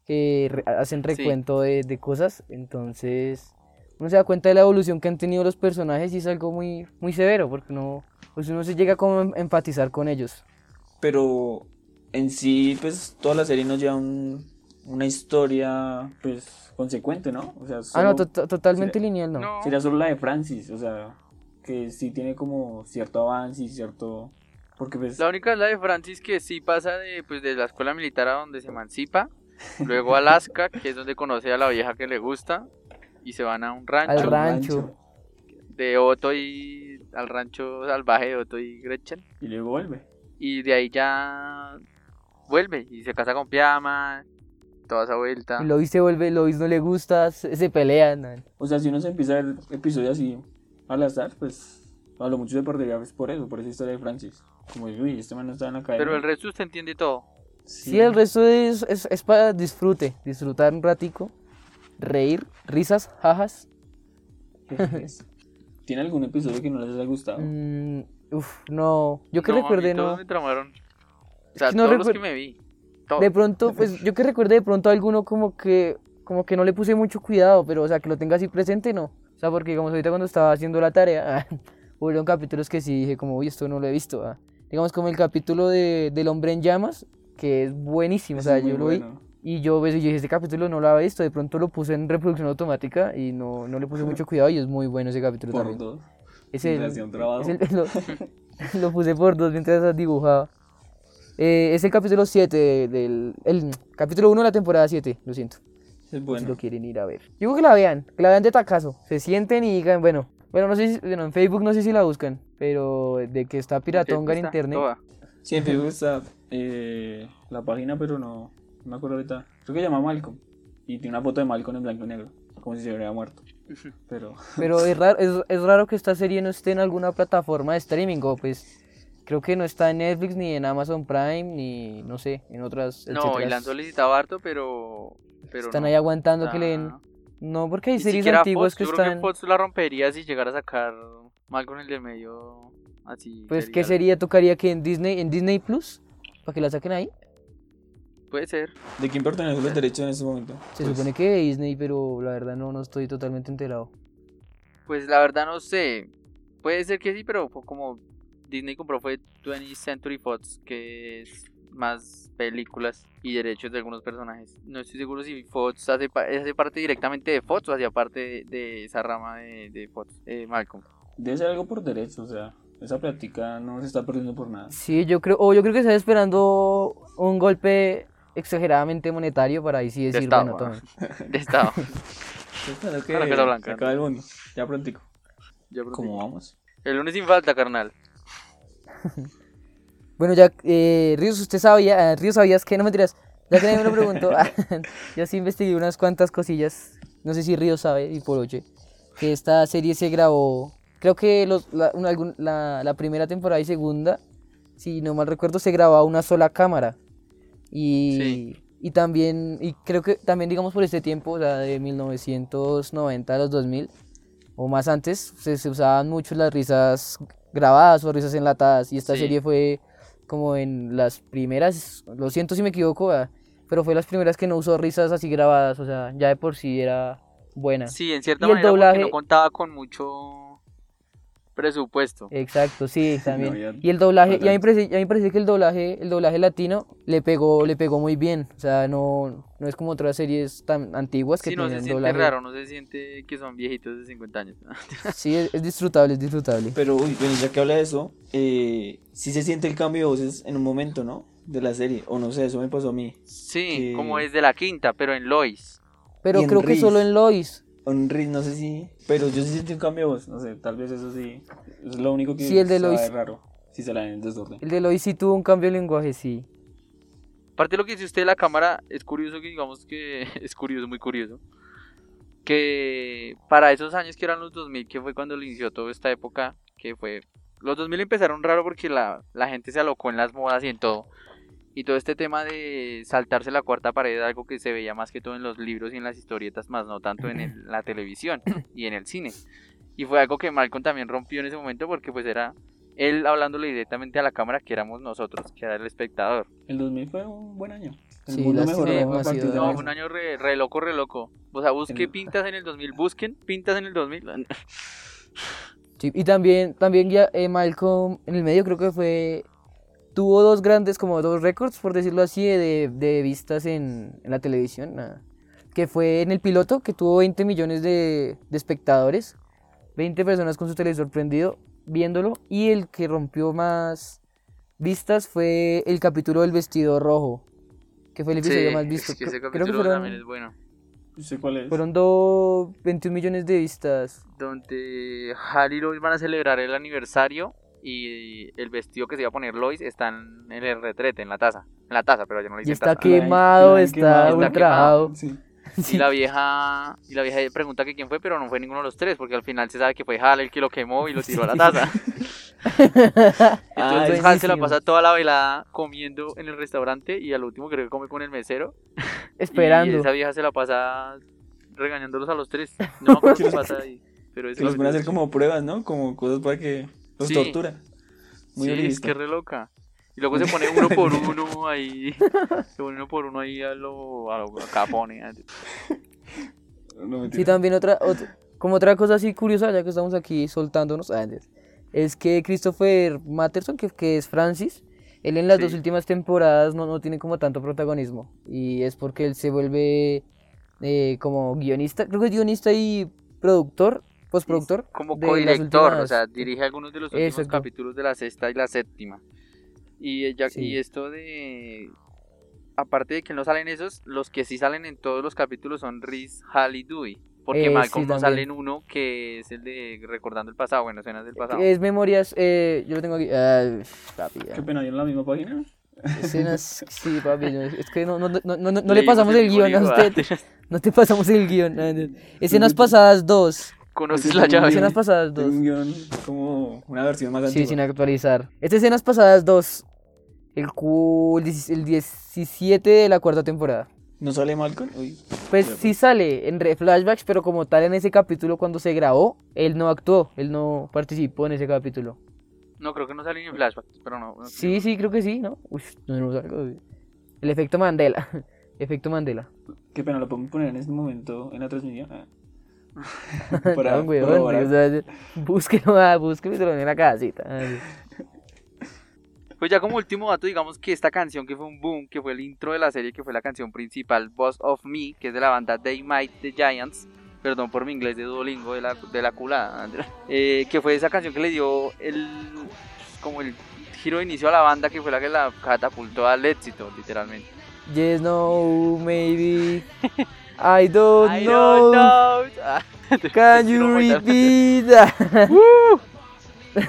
Speaker 2: que hacen recuento de, de cosas, entonces uno se da cuenta de la evolución que han tenido los personajes y es algo muy, muy severo, porque no, pues uno se llega como a em- empatizar con ellos.
Speaker 1: Pero en sí, pues toda la serie nos lleva un- una historia, pues, consecuente, ¿no? O sea,
Speaker 2: Ah, no,
Speaker 1: solo-
Speaker 2: to- to- totalmente
Speaker 1: sería-
Speaker 2: lineal, no.
Speaker 3: No,
Speaker 1: Sería solo la de Francis, o sea, que sí tiene como cierto avance y cierto... Porque pues...
Speaker 3: La única es la de Francis que sí pasa de, pues, de la escuela militar a donde se emancipa. Luego Alaska, que es donde conoce a la vieja que le gusta. Y se van a un rancho.
Speaker 2: Al rancho.
Speaker 3: De Otto y. al rancho salvaje de Otto y Gretchen.
Speaker 1: Y luego vuelve.
Speaker 3: Y de ahí ya. vuelve. Y se casa con Piama. Toda esa vuelta.
Speaker 2: Y Lois se vuelve, Lois no le gusta, se, se pelean. ¿no?
Speaker 1: O sea, si uno se empieza a ver episodios así al azar, pues a lo mucho se perdería por eso, por esa historia de Francis. Como, uy, este man no está en la academia.
Speaker 3: Pero el resto usted entiende todo.
Speaker 2: Sí, el resto es, es, es para disfrute, disfrutar un ratico. reír, risas, jajas.
Speaker 1: ¿Tiene algún episodio que no les haya gustado?
Speaker 2: Mm, uf, no. Yo que
Speaker 3: No, a mí
Speaker 2: recuerde,
Speaker 3: todos
Speaker 2: no.
Speaker 3: me tramaron. O sea,
Speaker 2: no
Speaker 3: todos los que me vi. todos.
Speaker 2: De pronto, pues yo que recuerde de pronto alguno como que como que no le puse mucho cuidado, pero o sea, que lo tenga así presente, no. O sea, porque digamos ahorita cuando estaba haciendo la tarea, hubieron capítulos que sí dije como, uy, esto no lo he visto. ah". Digamos como el capítulo de, del hombre en llamas, que es buenísimo, o sea, yo lo vi
Speaker 1: bueno.
Speaker 2: y yo, pues, yo dije, este capítulo no lo había visto, de pronto lo puse en reproducción automática y no, no le puse mucho cuidado y es muy bueno ese capítulo
Speaker 1: Por
Speaker 2: también.
Speaker 1: dos.
Speaker 2: Es el, el- lo, lo puse por dos mientras dibujaba. Eh, es el capítulo 7 del... El capítulo 1 de la temporada 7, lo siento.
Speaker 1: Es
Speaker 2: Si
Speaker 1: bueno.
Speaker 2: lo quieren ir a ver. Yo digo que la vean, que la vean de tacazo. Se sienten y digan, bueno... Bueno, no sé si... Bueno, en Facebook no sé si la buscan. Pero de que está piratonga en internet.
Speaker 3: toda.
Speaker 1: Sí, en Facebook está eh, la página, pero no, no me acuerdo ahorita. Creo que se llama Malcolm. Y tiene una foto de Malcolm en blanco y negro. Como si se hubiera muerto. Pero
Speaker 2: Pero es raro, es, es raro que esta serie no esté en alguna plataforma de streaming. O pues... Creo que no está en Netflix, ni en Amazon Prime, ni... No sé, en otras...
Speaker 3: No, y la han solicitado harto, pero. pero
Speaker 2: Están
Speaker 3: no.
Speaker 2: ahí aguantando que le den...
Speaker 3: Ah.
Speaker 2: No, porque hay
Speaker 3: Ni
Speaker 2: series antiguas
Speaker 3: Fox,
Speaker 2: que
Speaker 3: yo creo
Speaker 2: están...
Speaker 3: que Fox la rompería si llegara a sacar Malcolm el del medio así.
Speaker 2: Pues, ¿qué
Speaker 3: serial.
Speaker 2: sería? ¿Tocaría que en Disney, en Disney Plus? ¿Para que la saquen ahí?
Speaker 3: Puede ser.
Speaker 1: ¿de quién pertenecen los derechos en este momento?
Speaker 2: Se
Speaker 1: Pues,
Speaker 2: supone que de Disney, pero la verdad no, no estoy totalmente enterado.
Speaker 3: Pues la verdad no sé. Puede ser que sí, pero fue como Disney compró fue 20th Century Fox, que es más películas y derechos de algunos personajes. No estoy seguro si Fox hace, pa- hace parte directamente de Fox o hacía parte de, de esa rama de, de Fox, eh, Malcolm.
Speaker 1: Debe ser algo por derecho, o sea, esa plática no se está perdiendo por nada.
Speaker 2: Sí, yo creo, o yo creo que está esperando un golpe exageradamente monetario para ahí sí decir,
Speaker 3: Estado,
Speaker 2: bueno, tomen.
Speaker 3: De estado.
Speaker 1: Espero que
Speaker 3: Para que la blanca,
Speaker 1: se acabe el mundo. Ya prontico.
Speaker 3: Ya pronto.
Speaker 1: ¿Cómo vamos?
Speaker 3: El lunes sin falta, carnal.
Speaker 2: Bueno, ya, eh, Ríos, ¿usted sabía, ah, Ríos, sabías que, no me tiras, ya que nadie me lo preguntó, yo sí investigué unas cuantas cosillas, no sé si Ríos sabe, y por oye, que esta serie se grabó, creo que los, la, una- la, la primera temporada y segunda, si no mal recuerdo, se grababa una sola cámara, y,
Speaker 3: Sí.
Speaker 2: y también, y creo que también digamos por este tiempo, o sea, de 1990 a los 2000, o más antes, se, se usaban mucho las risas grabadas o risas enlatadas, y esta
Speaker 3: Sí.
Speaker 2: serie fue como en las primeras, lo siento si me equivoco, ah, pero fue las primeras que no usó risas así grabadas, o sea, ya de por sí era buena.
Speaker 3: Sí, en cierta
Speaker 2: Y el
Speaker 3: manera porque
Speaker 2: doblaje-
Speaker 3: no contaba con mucho presupuesto.
Speaker 2: Exacto, sí, también. y el doblaje, y a mí, parece, a mí parece que el doblaje, el doblaje latino le pegó, le pegó muy bien, o sea, no, no es como otras series tan antiguas que
Speaker 3: Sí, no se siente
Speaker 2: doblaje.
Speaker 3: raro, no se siente que son viejitos de 50 años.
Speaker 2: Sí, es, es disfrutable, es disfrutable.
Speaker 1: Pero, uy, bueno, ya que habla de eso, eh, sí se siente el cambio de voces en un momento, ¿no? De la serie, o no sé, eso me pasó a mí.
Speaker 3: Sí,
Speaker 1: Que-
Speaker 3: como es de la quinta, pero en Lois.
Speaker 2: Pero creo que solo en Lois.
Speaker 1: Un ritmo, no sé si, pero yo sí sentí un cambio de voz, no sé, tal vez eso sí, es lo único que
Speaker 2: Sí, el de
Speaker 1: se
Speaker 2: Lois.
Speaker 1: raro, si se la ven en desorden.
Speaker 2: El de Lois sí tuvo un cambio de lenguaje, sí.
Speaker 3: Aparte de lo que dice usted de la cámara, es curioso que digamos que es curioso, muy curioso. Que para esos años que eran los 2000, que fue cuando le inició toda esta época, que fue... Los 2000 empezaron raro porque la, la gente se alocó en las modas y en todo. Y todo este tema de saltarse la cuarta pared, algo que se veía más que todo en los libros y en las historietas, más no tanto en el- la televisión y en el cine. Y fue algo que Malcolm también rompió en ese momento porque pues era él hablándole directamente a la cámara que éramos nosotros, que era el espectador.
Speaker 1: El 2000 fue un buen año. El
Speaker 2: Sí,
Speaker 1: mundo mejoró a partir de.
Speaker 3: No, un año re, re loco, re loco. O sea, busque
Speaker 1: El-
Speaker 3: pintas en el 2000, busquen pintas en el 2000.
Speaker 2: Sí, y también, también ya eh, Malcolm en el medio creo que fue tuvo dos grandes, como dos récords, por decirlo así, de, de vistas en, en la televisión. ah, Que fue en el piloto, que tuvo 20 millones de, de espectadores, 20 personas con su televisor prendido viéndolo. Y el que rompió más vistas fue el capítulo del vestido rojo, que fue el episodio
Speaker 3: Sí,
Speaker 2: más visto.
Speaker 3: es que ese
Speaker 2: Creo-
Speaker 3: capítulo
Speaker 2: creo que
Speaker 3: también es
Speaker 2: fueron,
Speaker 3: bueno.
Speaker 1: No sé cuál es.
Speaker 2: fueron dos, 21 millones de vistas.
Speaker 3: Donde Hal y Lois van a celebrar el aniversario y el vestido que se iba a poner Lois está en el retrete, en la taza. En la taza, pero yo no le
Speaker 2: Y
Speaker 3: dicen
Speaker 2: está
Speaker 3: taza.
Speaker 2: quemado,
Speaker 1: Ay,
Speaker 2: está
Speaker 1: quemado.
Speaker 2: ultrajado.
Speaker 1: Sí.
Speaker 3: Y la vieja y la vieja pregunta que quién fue, pero no fue ninguno de los tres, porque al final se sabe que fue Hal el que lo quemó y lo tiró a la taza. Entonces Hal se la pasa toda la velada comiendo en el restaurante y al último creo que come con el mesero. Y
Speaker 2: Esperando.
Speaker 3: esa vieja se la pasa regañándolos a los tres. No me acuerdo qué pasa ahí. Pero es
Speaker 1: Que los van a hacer como pruebas, ¿no? Como cosas para que los
Speaker 3: Sí.
Speaker 1: tortura. Muy
Speaker 3: sí, es que re loca. Y luego se pone uno por uno ahí. Se pone uno por uno ahí a lo, a lo capone.
Speaker 1: No.
Speaker 2: Sí, también otra, otra- como otra cosa así curiosa, ya que estamos aquí soltándonos, ah, es- que Christopher Matterson, que, que es Francis, él en las dos últimas temporadas no, no tiene como tanto protagonismo. Y es porque él se vuelve eh, como guionista, creo que es guionista y productor, postproductor.
Speaker 3: Como co-director, o
Speaker 2: últimas-
Speaker 3: sea, dirige algunos de los últimos
Speaker 2: Exacto.
Speaker 3: capítulos de la sexta y la séptima. Y, ella,
Speaker 2: Sí.
Speaker 3: y esto de. Aparte de que no salen esos, los que sí salen en todos los capítulos son Riz, Hal y Dewey. Porque
Speaker 2: Eh,
Speaker 3: Malcolm
Speaker 2: sí,
Speaker 3: no sale en uno que es el de Recordando el pasado, bueno, escenas del pasado.
Speaker 2: Es memorias, eh, yo lo tengo aquí. ah, papi, ya.
Speaker 1: Qué pena, ¿yo en la misma página?
Speaker 2: Escenas, sí, papi, es que no, no, no, no, le pasamos el guion a usted.
Speaker 3: ah.
Speaker 2: No te pasamos el guion. Escenas pasadas dos.
Speaker 3: Conoces la llave.
Speaker 2: Escenas pasadas
Speaker 1: Tengo
Speaker 2: dos.
Speaker 1: un guion como una versión más
Speaker 2: Sí,
Speaker 1: antigua.
Speaker 2: sin actualizar. Estas escenas pasadas dos. El, cu- el 10 el 17 de la cuarta temporada.
Speaker 1: ¿No sale Malcolm? Uy.
Speaker 2: Pues sí sale en flashbacks, pero como tal en ese capítulo cuando se grabó, él no actuó, él no participó en ese capítulo.
Speaker 3: No, creo que no sale ni en flashback, pero no. no
Speaker 2: Sí, sí, creo que sí, ¿no? Uy, no, no salgo. El efecto Mandela. Efecto Mandela.
Speaker 1: Qué pena, lo podemos poner en este momento en la transmisión. Ah.
Speaker 2: No, weón,
Speaker 1: corroborar.
Speaker 2: o sea, búsquelo, ah, búsquelo y se lo en la casita.
Speaker 3: Pues ya como último dato, digamos que esta canción que fue un boom, que fue el intro de la serie, que fue la canción principal, Boss of Me, que es de la banda They Might the Giants, perdón por mi inglés de Duolingo de la, de la culada, Andrea, eh, que fue esa canción que le dio el, como el giro de inicio a la banda, que fue la que la catapultó al éxito, literalmente.
Speaker 2: Yes, no, maybe. I don't
Speaker 3: I
Speaker 2: know.
Speaker 3: don't know.
Speaker 2: Can you repeat that?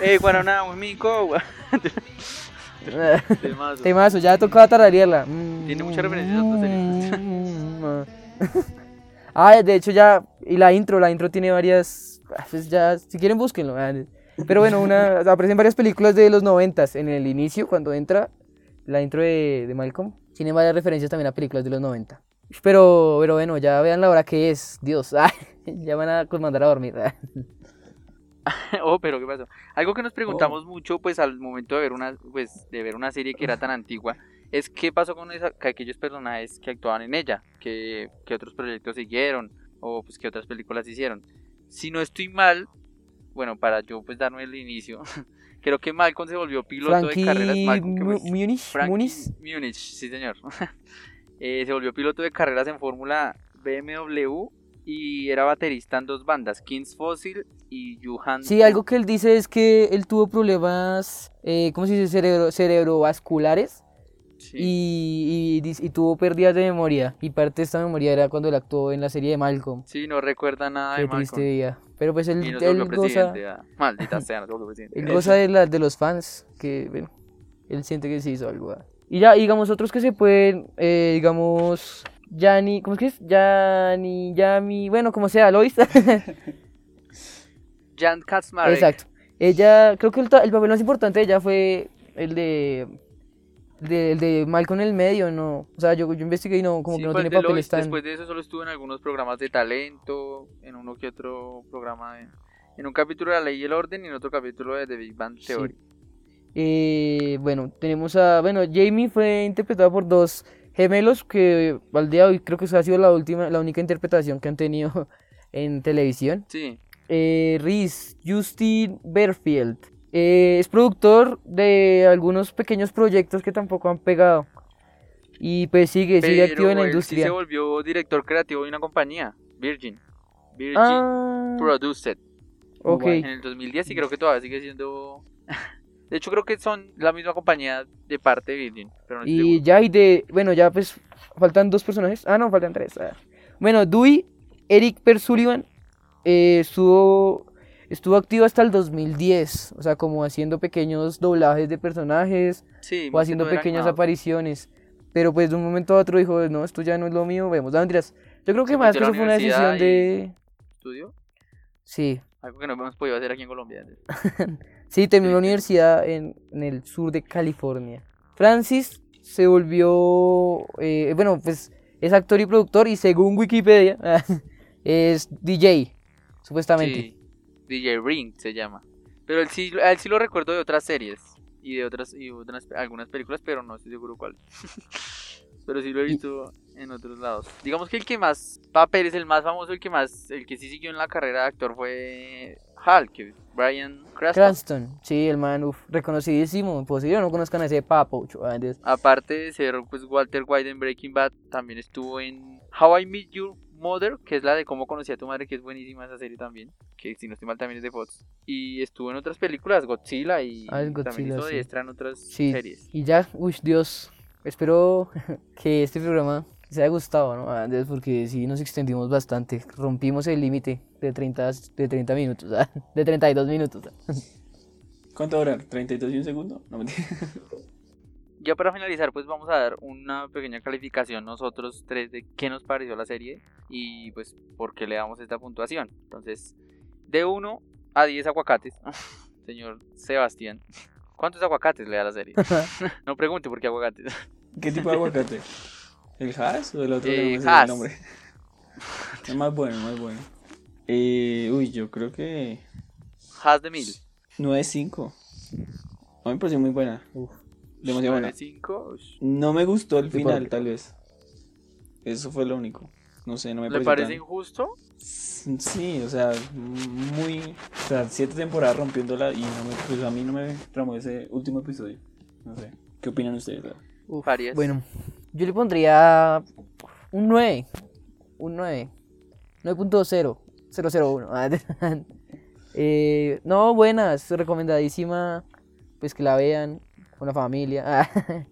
Speaker 3: Eh, Guaraná, Mico, temazo.
Speaker 2: Temazo, ya tocaba tararearla.
Speaker 3: Tiene muchas referencias.
Speaker 2: Ah, de hecho ya, y la intro, la intro tiene varias, ah, pues ya, si quieren búsquenlo. Pero bueno, una, aparecen varias películas de los noventas en el inicio, cuando entra la intro de, de Malcolm. Tiene varias referencias también a películas de los 90. Pero, pero bueno, ya vean la hora que es, Dios, ah, ya van a mandar a dormir. ah.
Speaker 3: Oh, pero ¿qué pasó? Algo que nos
Speaker 2: Oh.
Speaker 3: preguntamos mucho, pues al momento de ver una, pues, de ver una serie que era tan antigua, es qué pasó con esa- que aquellos personajes que actuaban en ella, que, que otros proyectos siguieron, o pues qué otras películas hicieron. Si no estoy mal, bueno, para yo pues darme el inicio, creo que Malcolm se volvió piloto
Speaker 2: Frankie
Speaker 3: de carreras. Malcolm,
Speaker 2: Munich.
Speaker 3: Munich, sí señor. Eh, se volvió piloto de carreras en Fórmula BMW y era baterista en dos bandas, Kings Fossil y Johan.
Speaker 2: Sí, algo que él dice es que él tuvo problemas, eh, ¿cómo se dice? Cerebro, cerebrovasculares
Speaker 3: Sí.
Speaker 2: y, y y tuvo pérdidas de memoria. Y parte de esta memoria era cuando él actuó en la serie de Malcolm.
Speaker 3: Sí, no recuerda nada
Speaker 2: Qué
Speaker 3: de
Speaker 2: triste
Speaker 3: Malcolm.
Speaker 2: día. Pero pues él, él goza,
Speaker 3: ah, Maldita sea, no presidente.
Speaker 2: él goza de, la, de los fans, que bueno, él siente que se hizo algo. ah. Y ya, digamos, otros que se pueden, eh, digamos, Yanni, ¿cómo es que es? Yanni, Yami, bueno, como sea, Lois.
Speaker 3: Jan Kaczmarek.
Speaker 2: Exacto. Ella, creo que el, el papel más importante de ella fue el de, de, el de Malcolm en el medio, ¿no? O sea, yo, yo investigué y no, como
Speaker 3: Sí,
Speaker 2: que no
Speaker 3: el
Speaker 2: tiene
Speaker 3: de
Speaker 2: papeles
Speaker 3: Lois.
Speaker 2: tan...
Speaker 3: Después de eso solo estuvo en algunos programas de talento, en uno que otro programa de... En un capítulo de La Ley y el Orden y en otro capítulo de The Big Bang
Speaker 2: Sí. Eh, bueno, tenemos a... Bueno, Jamie fue interpretada por dos gemelos que al día de hoy creo que esa ha sido la última, la única interpretación que han tenido en televisión.
Speaker 3: Sí,
Speaker 2: Eh, Reese Justin Berfield. Eh, es productor de algunos pequeños proyectos que tampoco han pegado. Y pues sigue, sigue activo en la
Speaker 3: él sí
Speaker 2: industria.
Speaker 3: se volvió director creativo de una compañía, Virgin. Virgin
Speaker 2: Ah,
Speaker 3: Produced.
Speaker 2: ok.
Speaker 3: En el 2010 y creo que todavía sigue siendo... De hecho creo que son la misma compañía de parte de Virgin. Pero no
Speaker 2: Y ya y de, bueno, ya pues faltan dos personajes. Ah, no, faltan tres. ah. Bueno, Dewey, Eric Persullivan, eh, estuvo, estuvo activo hasta el 2010. O sea, como haciendo pequeños doblajes de personajes
Speaker 3: Sí,
Speaker 2: o haciendo pequeñas apariciones. Pero pues de un momento a otro dijo, no, esto ya no es lo mío, vemos. No. Yo creo que
Speaker 3: Se
Speaker 2: más que eso fue una decisión de...
Speaker 3: ¿Estudio?
Speaker 2: Sí,
Speaker 3: Algo que no hemos podido hacer aquí en Colombia.
Speaker 2: Sí, terminó la universidad en, en el sur de California. Francis se volvió, eh, bueno, pues es actor y productor y según Wikipedia, Es DJ, supuestamente.
Speaker 3: Sí, DJ Ring se llama. Pero él sí, él sí lo recuerdo de otras series y de otras y otras algunas películas, pero no estoy seguro cuál. pero sí lo he visto en otros lados. Digamos que el que más papeles, el más famoso, el que más, el que sí siguió en la carrera de actor fue Hal, que es Brian Cranston.
Speaker 2: Cranston, sí, el man, uf, reconocidísimo. Posible no conozcan a ese papo. antes.
Speaker 3: Aparte de ser pues Walter White en Breaking Bad, también estuvo en How I Met Your Mother, que es la de cómo conocí a tu madre, que es buenísima esa serie también, que si no estoy mal también es de Fox. Y estuvo en otras películas, Godzilla y
Speaker 2: Ah, es
Speaker 3: también hizo de
Speaker 2: sí.
Speaker 3: extra en otras
Speaker 2: Sí,
Speaker 3: series.
Speaker 2: y ya, uy, Dios, espero que este programa les haya gustado, ¿no? Antes, porque sí nos extendimos bastante, rompimos el límite de 30, de 30 minutos, ah, de 32 minutos. ah.
Speaker 1: ¿Cuánto durar? ¿32 y un segundo? No mentira.
Speaker 3: Ya para finalizar, pues vamos a dar una pequeña calificación nosotros tres de qué nos pareció la serie y pues por qué le damos esta puntuación. Entonces, de 1 a 10 aguacates, señor Sebastián, ¿cuántos aguacates le da la serie? no pregunte por qué aguacates.
Speaker 1: ¿Qué tipo de aguacate? ¿El Haas o el otro? que no
Speaker 3: Eh,
Speaker 1: me sé
Speaker 3: Haas.
Speaker 1: el nombre. Es más bueno, más bueno. Eh, uy, yo creo que
Speaker 3: Has de mil.
Speaker 1: 9.5. A mí me pareció muy buena. Demasiado buena.
Speaker 3: 5.
Speaker 1: No me gustó el final, tal vez. Eso fue lo único. No sé, no me
Speaker 3: ¿Le parece
Speaker 1: tan-
Speaker 3: injusto?
Speaker 1: Sí, o sea, muy... O sea, siete temporadas rompiéndola y no me, pues a mí no me tramó ese último episodio. No sé. ¿Qué opinan ustedes?
Speaker 2: Uf. Bueno, yo le pondría un 9, un 9, 9.0, 001. ah, eh, no, buenas, recomendadísima, pues que la vean con la familia.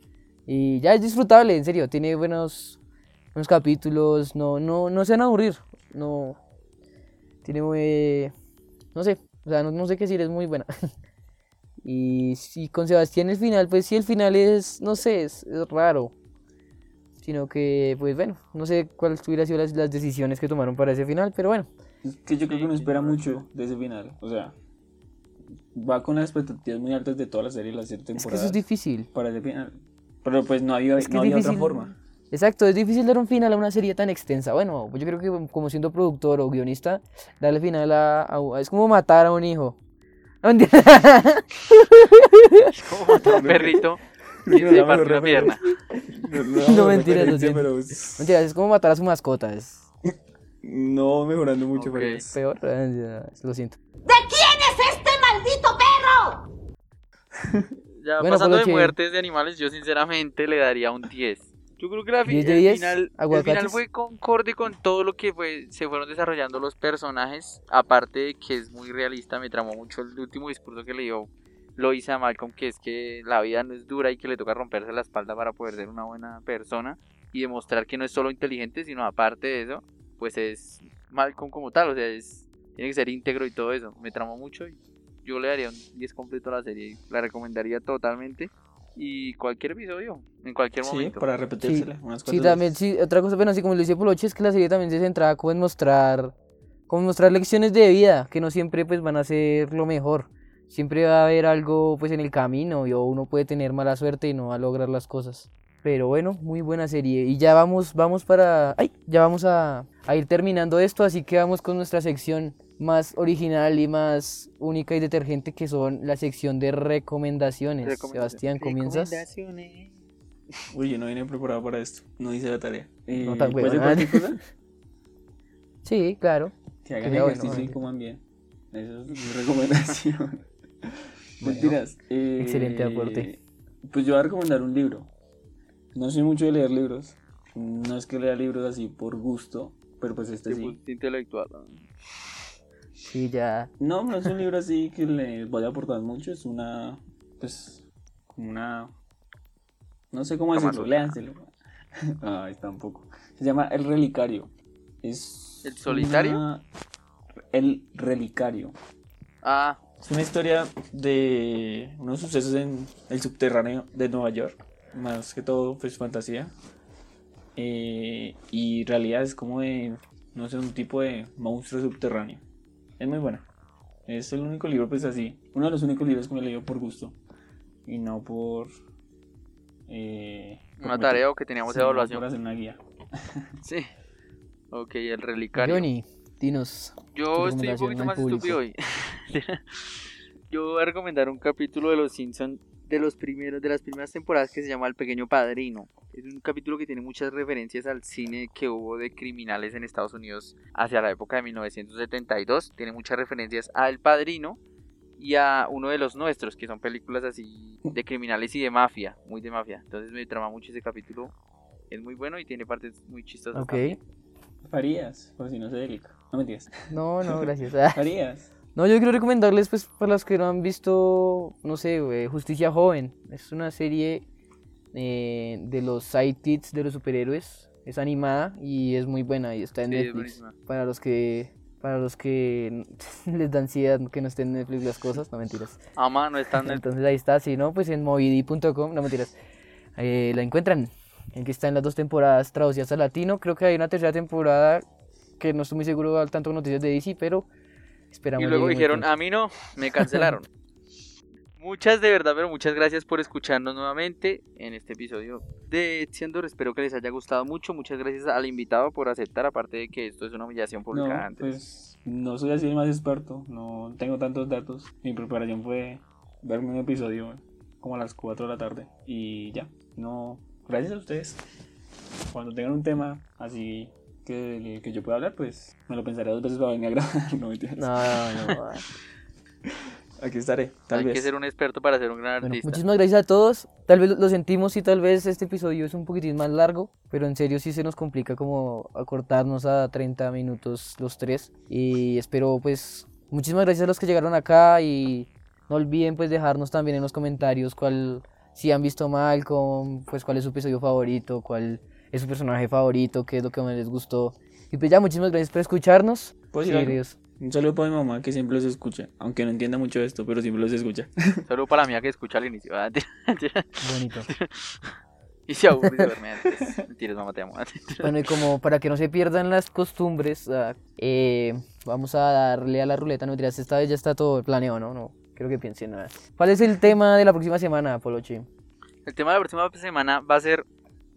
Speaker 2: y ya es disfrutable, en serio, tiene buenos, buenos capítulos, no, no, no se van a aburrir, no, tiene muy, no sé, o sea, no, sé qué decir, es muy buena. Y si con Sebastián el final, pues sí, el final es, no sé, es raro. Sino que, pues bueno, no sé cuáles hubieran sido las, las decisiones que tomaron para ese final, pero bueno.
Speaker 1: Es que yo creo que uno espera mucho de ese final. O sea, va con las expectativas muy altas de toda la serie, las siete
Speaker 2: Es que
Speaker 1: temporadas.
Speaker 2: eso es difícil.
Speaker 1: Para ese final. Pero pues no había,
Speaker 2: Es que
Speaker 1: no
Speaker 2: es
Speaker 1: había otra forma.
Speaker 2: Exacto, es difícil dar un final a una serie tan extensa. Bueno, yo creo que como siendo productor o guionista, darle final a, a- es como matar a un hijo. No, mentira.
Speaker 3: Como matar a un perrito
Speaker 1: No, no, no,
Speaker 3: una
Speaker 1: no,
Speaker 3: pierna.
Speaker 2: No, mentiras, lo
Speaker 1: referencia,
Speaker 2: siento.
Speaker 1: pero es-
Speaker 2: como matar a su mascota, es
Speaker 1: No mejorando mucho,
Speaker 3: Ok.
Speaker 1: pero es-
Speaker 2: peor. eh, Lo siento.
Speaker 7: ¿De quién es este maldito perro?
Speaker 3: Ya
Speaker 2: Bueno,
Speaker 3: pasando de
Speaker 2: que-
Speaker 3: muertes de animales, yo sinceramente le daría un 10. Yo creo que la fi-
Speaker 2: 10 de
Speaker 3: el,
Speaker 2: 10,
Speaker 3: final, el final fue concorde con todo lo que fue, se fueron desarrollando los personajes. Aparte de que es muy realista, me tramó mucho el último discurso que le dio Lois a Malcolm, que es que la vida no es dura y que le toca romperse la espalda para poder ser una buena persona. Y demostrar que no es solo inteligente, sino aparte de eso, pues es Malcolm como tal. O sea, es, tiene que ser íntegro y todo eso. Me tramó mucho y yo le daría un 10 completo a la serie. La recomendaría totalmente. Y cualquier episodio, en cualquier
Speaker 1: Sí,
Speaker 3: momento.
Speaker 1: para repetírsela unas
Speaker 2: Sí,
Speaker 1: cuantas
Speaker 2: también, sí, otra cosa, bueno, así como lo decía Poloche, es que la serie también se centraba como en mostrar, como en mostrar lecciones de vida, que no siempre pues van a ser lo mejor. Siempre va a haber algo pues en el camino y o uno puede tener mala suerte y no va a lograr las cosas. Pero bueno, muy buena serie. Y ya vamos, vamos para, ay, ya vamos a, a ir terminando esto, así que vamos con nuestra sección más original y más única y detergente que son la sección de recomendaciones.
Speaker 3: Recomendaciones.
Speaker 2: Sebastián, ¿comienzas?
Speaker 3: Recomendaciones.
Speaker 1: Uy, yo no vine preparado para esto. No hice la tarea. Eh,
Speaker 2: No tan
Speaker 1: ¿puede ser
Speaker 2: huevón.
Speaker 1: cualquier cosa?
Speaker 2: Sí, claro.
Speaker 1: Que hagan
Speaker 2: bueno,
Speaker 1: ejercicio y
Speaker 2: bueno.
Speaker 1: coman bien. Esa es mi recomendación. Mentiras. eh,
Speaker 2: excelente aporte.
Speaker 1: Pues yo voy a recomendar un libro. No soy mucho de leer libros. No es que lea libros así por gusto, pero pues este sí.
Speaker 3: intelectual. ¿no?
Speaker 2: Sí, ya.
Speaker 1: No, no es un libro así que le vaya a aportar mucho. Es una, pues, como una... No sé cómo decirlo, léanselo. Ay, tampoco. Se llama El Relicario. Es
Speaker 3: ¿El solitario?
Speaker 1: una- El Relicario.
Speaker 3: Ah,
Speaker 1: Es una historia de unos sucesos en el subterráneo de Nueva York. Más que todo, pues fantasía. Eh, y realidad es como de, no sé, un tipo de monstruo subterráneo. Es muy buena. Es el único libro, pues así. Uno de los únicos libros que me he leído por gusto. Y no por... eh,
Speaker 3: una tarea o que teníamos evaluación.
Speaker 1: Por hacer una guía.
Speaker 3: Sí. Ok, el relicario.
Speaker 2: Johnny, Dinos.
Speaker 3: Yo estoy un poquito más
Speaker 2: público.
Speaker 3: estúpido hoy. Yo voy a recomendar un capítulo de los Simpsons de los primeros de las primeras temporadas que se llama El Pequeño Padrino. Es un capítulo que tiene muchas referencias al cine que hubo de criminales en Estados Unidos hacia la época de 1972. Tiene muchas referencias a El Padrino y a uno de los nuestros, que son películas así de criminales y de mafia, muy de mafia. Entonces me trama mucho ese capítulo. Es muy bueno y tiene partes muy chistosas.
Speaker 2: Ok.
Speaker 3: también.
Speaker 1: Farías, por si no se dedica. No mentiras.
Speaker 2: No, no, gracias.
Speaker 1: Farías.
Speaker 2: No, yo quiero recomendarles, pues, para los que no han visto, no sé, Justicia Joven. Es una serie eh, de los sidekicks de los superhéroes. Es animada y es muy buena y está en
Speaker 3: Sí,
Speaker 2: Netflix. Para los que para los que les da ansiedad que no estén en Netflix las cosas, no mentiras.
Speaker 3: Ama, no está en
Speaker 2: Entonces ahí está, si no, pues en movidi.com, no mentiras. Eh, la encuentran. En que está en las dos temporadas traducidas al latino. Creo que hay una tercera temporada que no estoy muy seguro al tanto con noticias de DC, pero esperamos.
Speaker 3: Y luego dijeron, a mí no, me cancelaron. muchas de verdad, pero muchas gracias por escucharnos nuevamente en este episodio de Etziandor. Espero que les haya gustado mucho. Muchas gracias al invitado por aceptar, aparte de que esto es una humillación pública
Speaker 1: No,
Speaker 3: antes.
Speaker 1: pues no soy así el más experto, no tengo tantos datos. Mi preparación fue verme un episodio como a las 4 de la tarde y ya. No, gracias a ustedes. Cuando tengan un tema así que, que yo pueda hablar, pues me lo pensaré dos veces para venir a grabar. No, mentiras.
Speaker 2: No, no, no.
Speaker 1: Aquí estaré, tal
Speaker 3: Hay
Speaker 1: vez.
Speaker 3: que ser un experto para ser un gran
Speaker 2: Bueno,
Speaker 3: artista.
Speaker 2: muchísimas gracias a todos. Tal vez lo sentimos y tal vez este episodio es un poquitín más largo, pero en serio sí se nos complica como acortarnos a 30 minutos los tres. Y espero pues muchísimas gracias a los que llegaron acá y no olviden pues dejarnos también en los comentarios cuál si han visto Malcolm, pues cuál es su episodio favorito, cuál es su personaje favorito, qué es lo que más les gustó. Y pues ya muchísimas gracias por escucharnos.
Speaker 1: ¿Puedo
Speaker 2: Sí.
Speaker 1: Un saludo para mi mamá que siempre los escucha, aunque no entienda mucho esto, pero siempre los escucha.
Speaker 3: Solo para la mía que escucha al inicio.
Speaker 2: Bonito.
Speaker 3: y se aburre de verme antes. Mentiras, mamá, te amo.
Speaker 2: Bueno, y como para que no se pierdan las costumbres, ah, eh, vamos a darle a la ruleta. No mentiras, esta vez ya está todo planeado, ¿no? No, creo que piensen nada. ¿Cuál es el tema de la próxima semana, Polochi?
Speaker 3: El tema de la próxima semana va a ser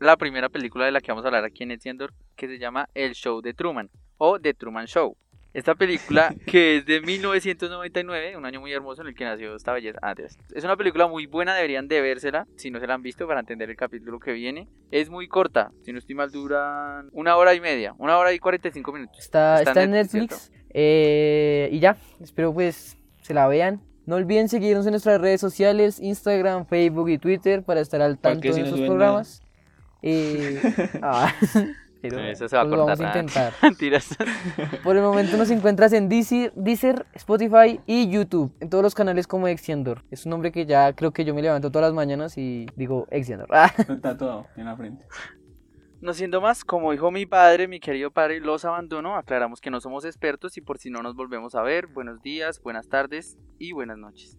Speaker 3: la primera película de la que vamos a hablar aquí en Etziendor, que se llama El Show de Truman o The Truman Show. Esta película que es de 1999, un año muy hermoso en el que nació esta belleza. Ah, Dios. es una película muy buena, deberían de vérsela si no se la han visto para entender el capítulo que viene. Es muy corta, si no estoy mal duran una hora y media, una hora y 45 minutos.
Speaker 2: Está,
Speaker 3: Está
Speaker 2: está,
Speaker 3: en Netflix,
Speaker 2: eh, y ya, espero pues se la vean. No olviden seguirnos en nuestras redes sociales, Instagram, Facebook y Twitter para estar al
Speaker 1: ¿Para
Speaker 2: tanto de
Speaker 1: si
Speaker 2: nuestros programas. Eh, ah, pero
Speaker 3: Eso se va a
Speaker 2: pues
Speaker 3: cortar.
Speaker 2: vamos a
Speaker 3: ah.
Speaker 2: intentar.
Speaker 3: Mentiras.
Speaker 2: Por el momento nos encuentras en Deezer, Deezer, Spotify y YouTube, en todos los canales como Exiandor. Es un nombre que ya creo que yo me levanto todas las mañanas y digo Exiandor. Ah,
Speaker 1: Está todo en la frente.
Speaker 3: No siendo más, como dijo mi padre, mi querido padre, los abandono. Aclaramos que no somos expertos y por si no nos volvemos a ver, buenos días, buenas tardes y buenas noches.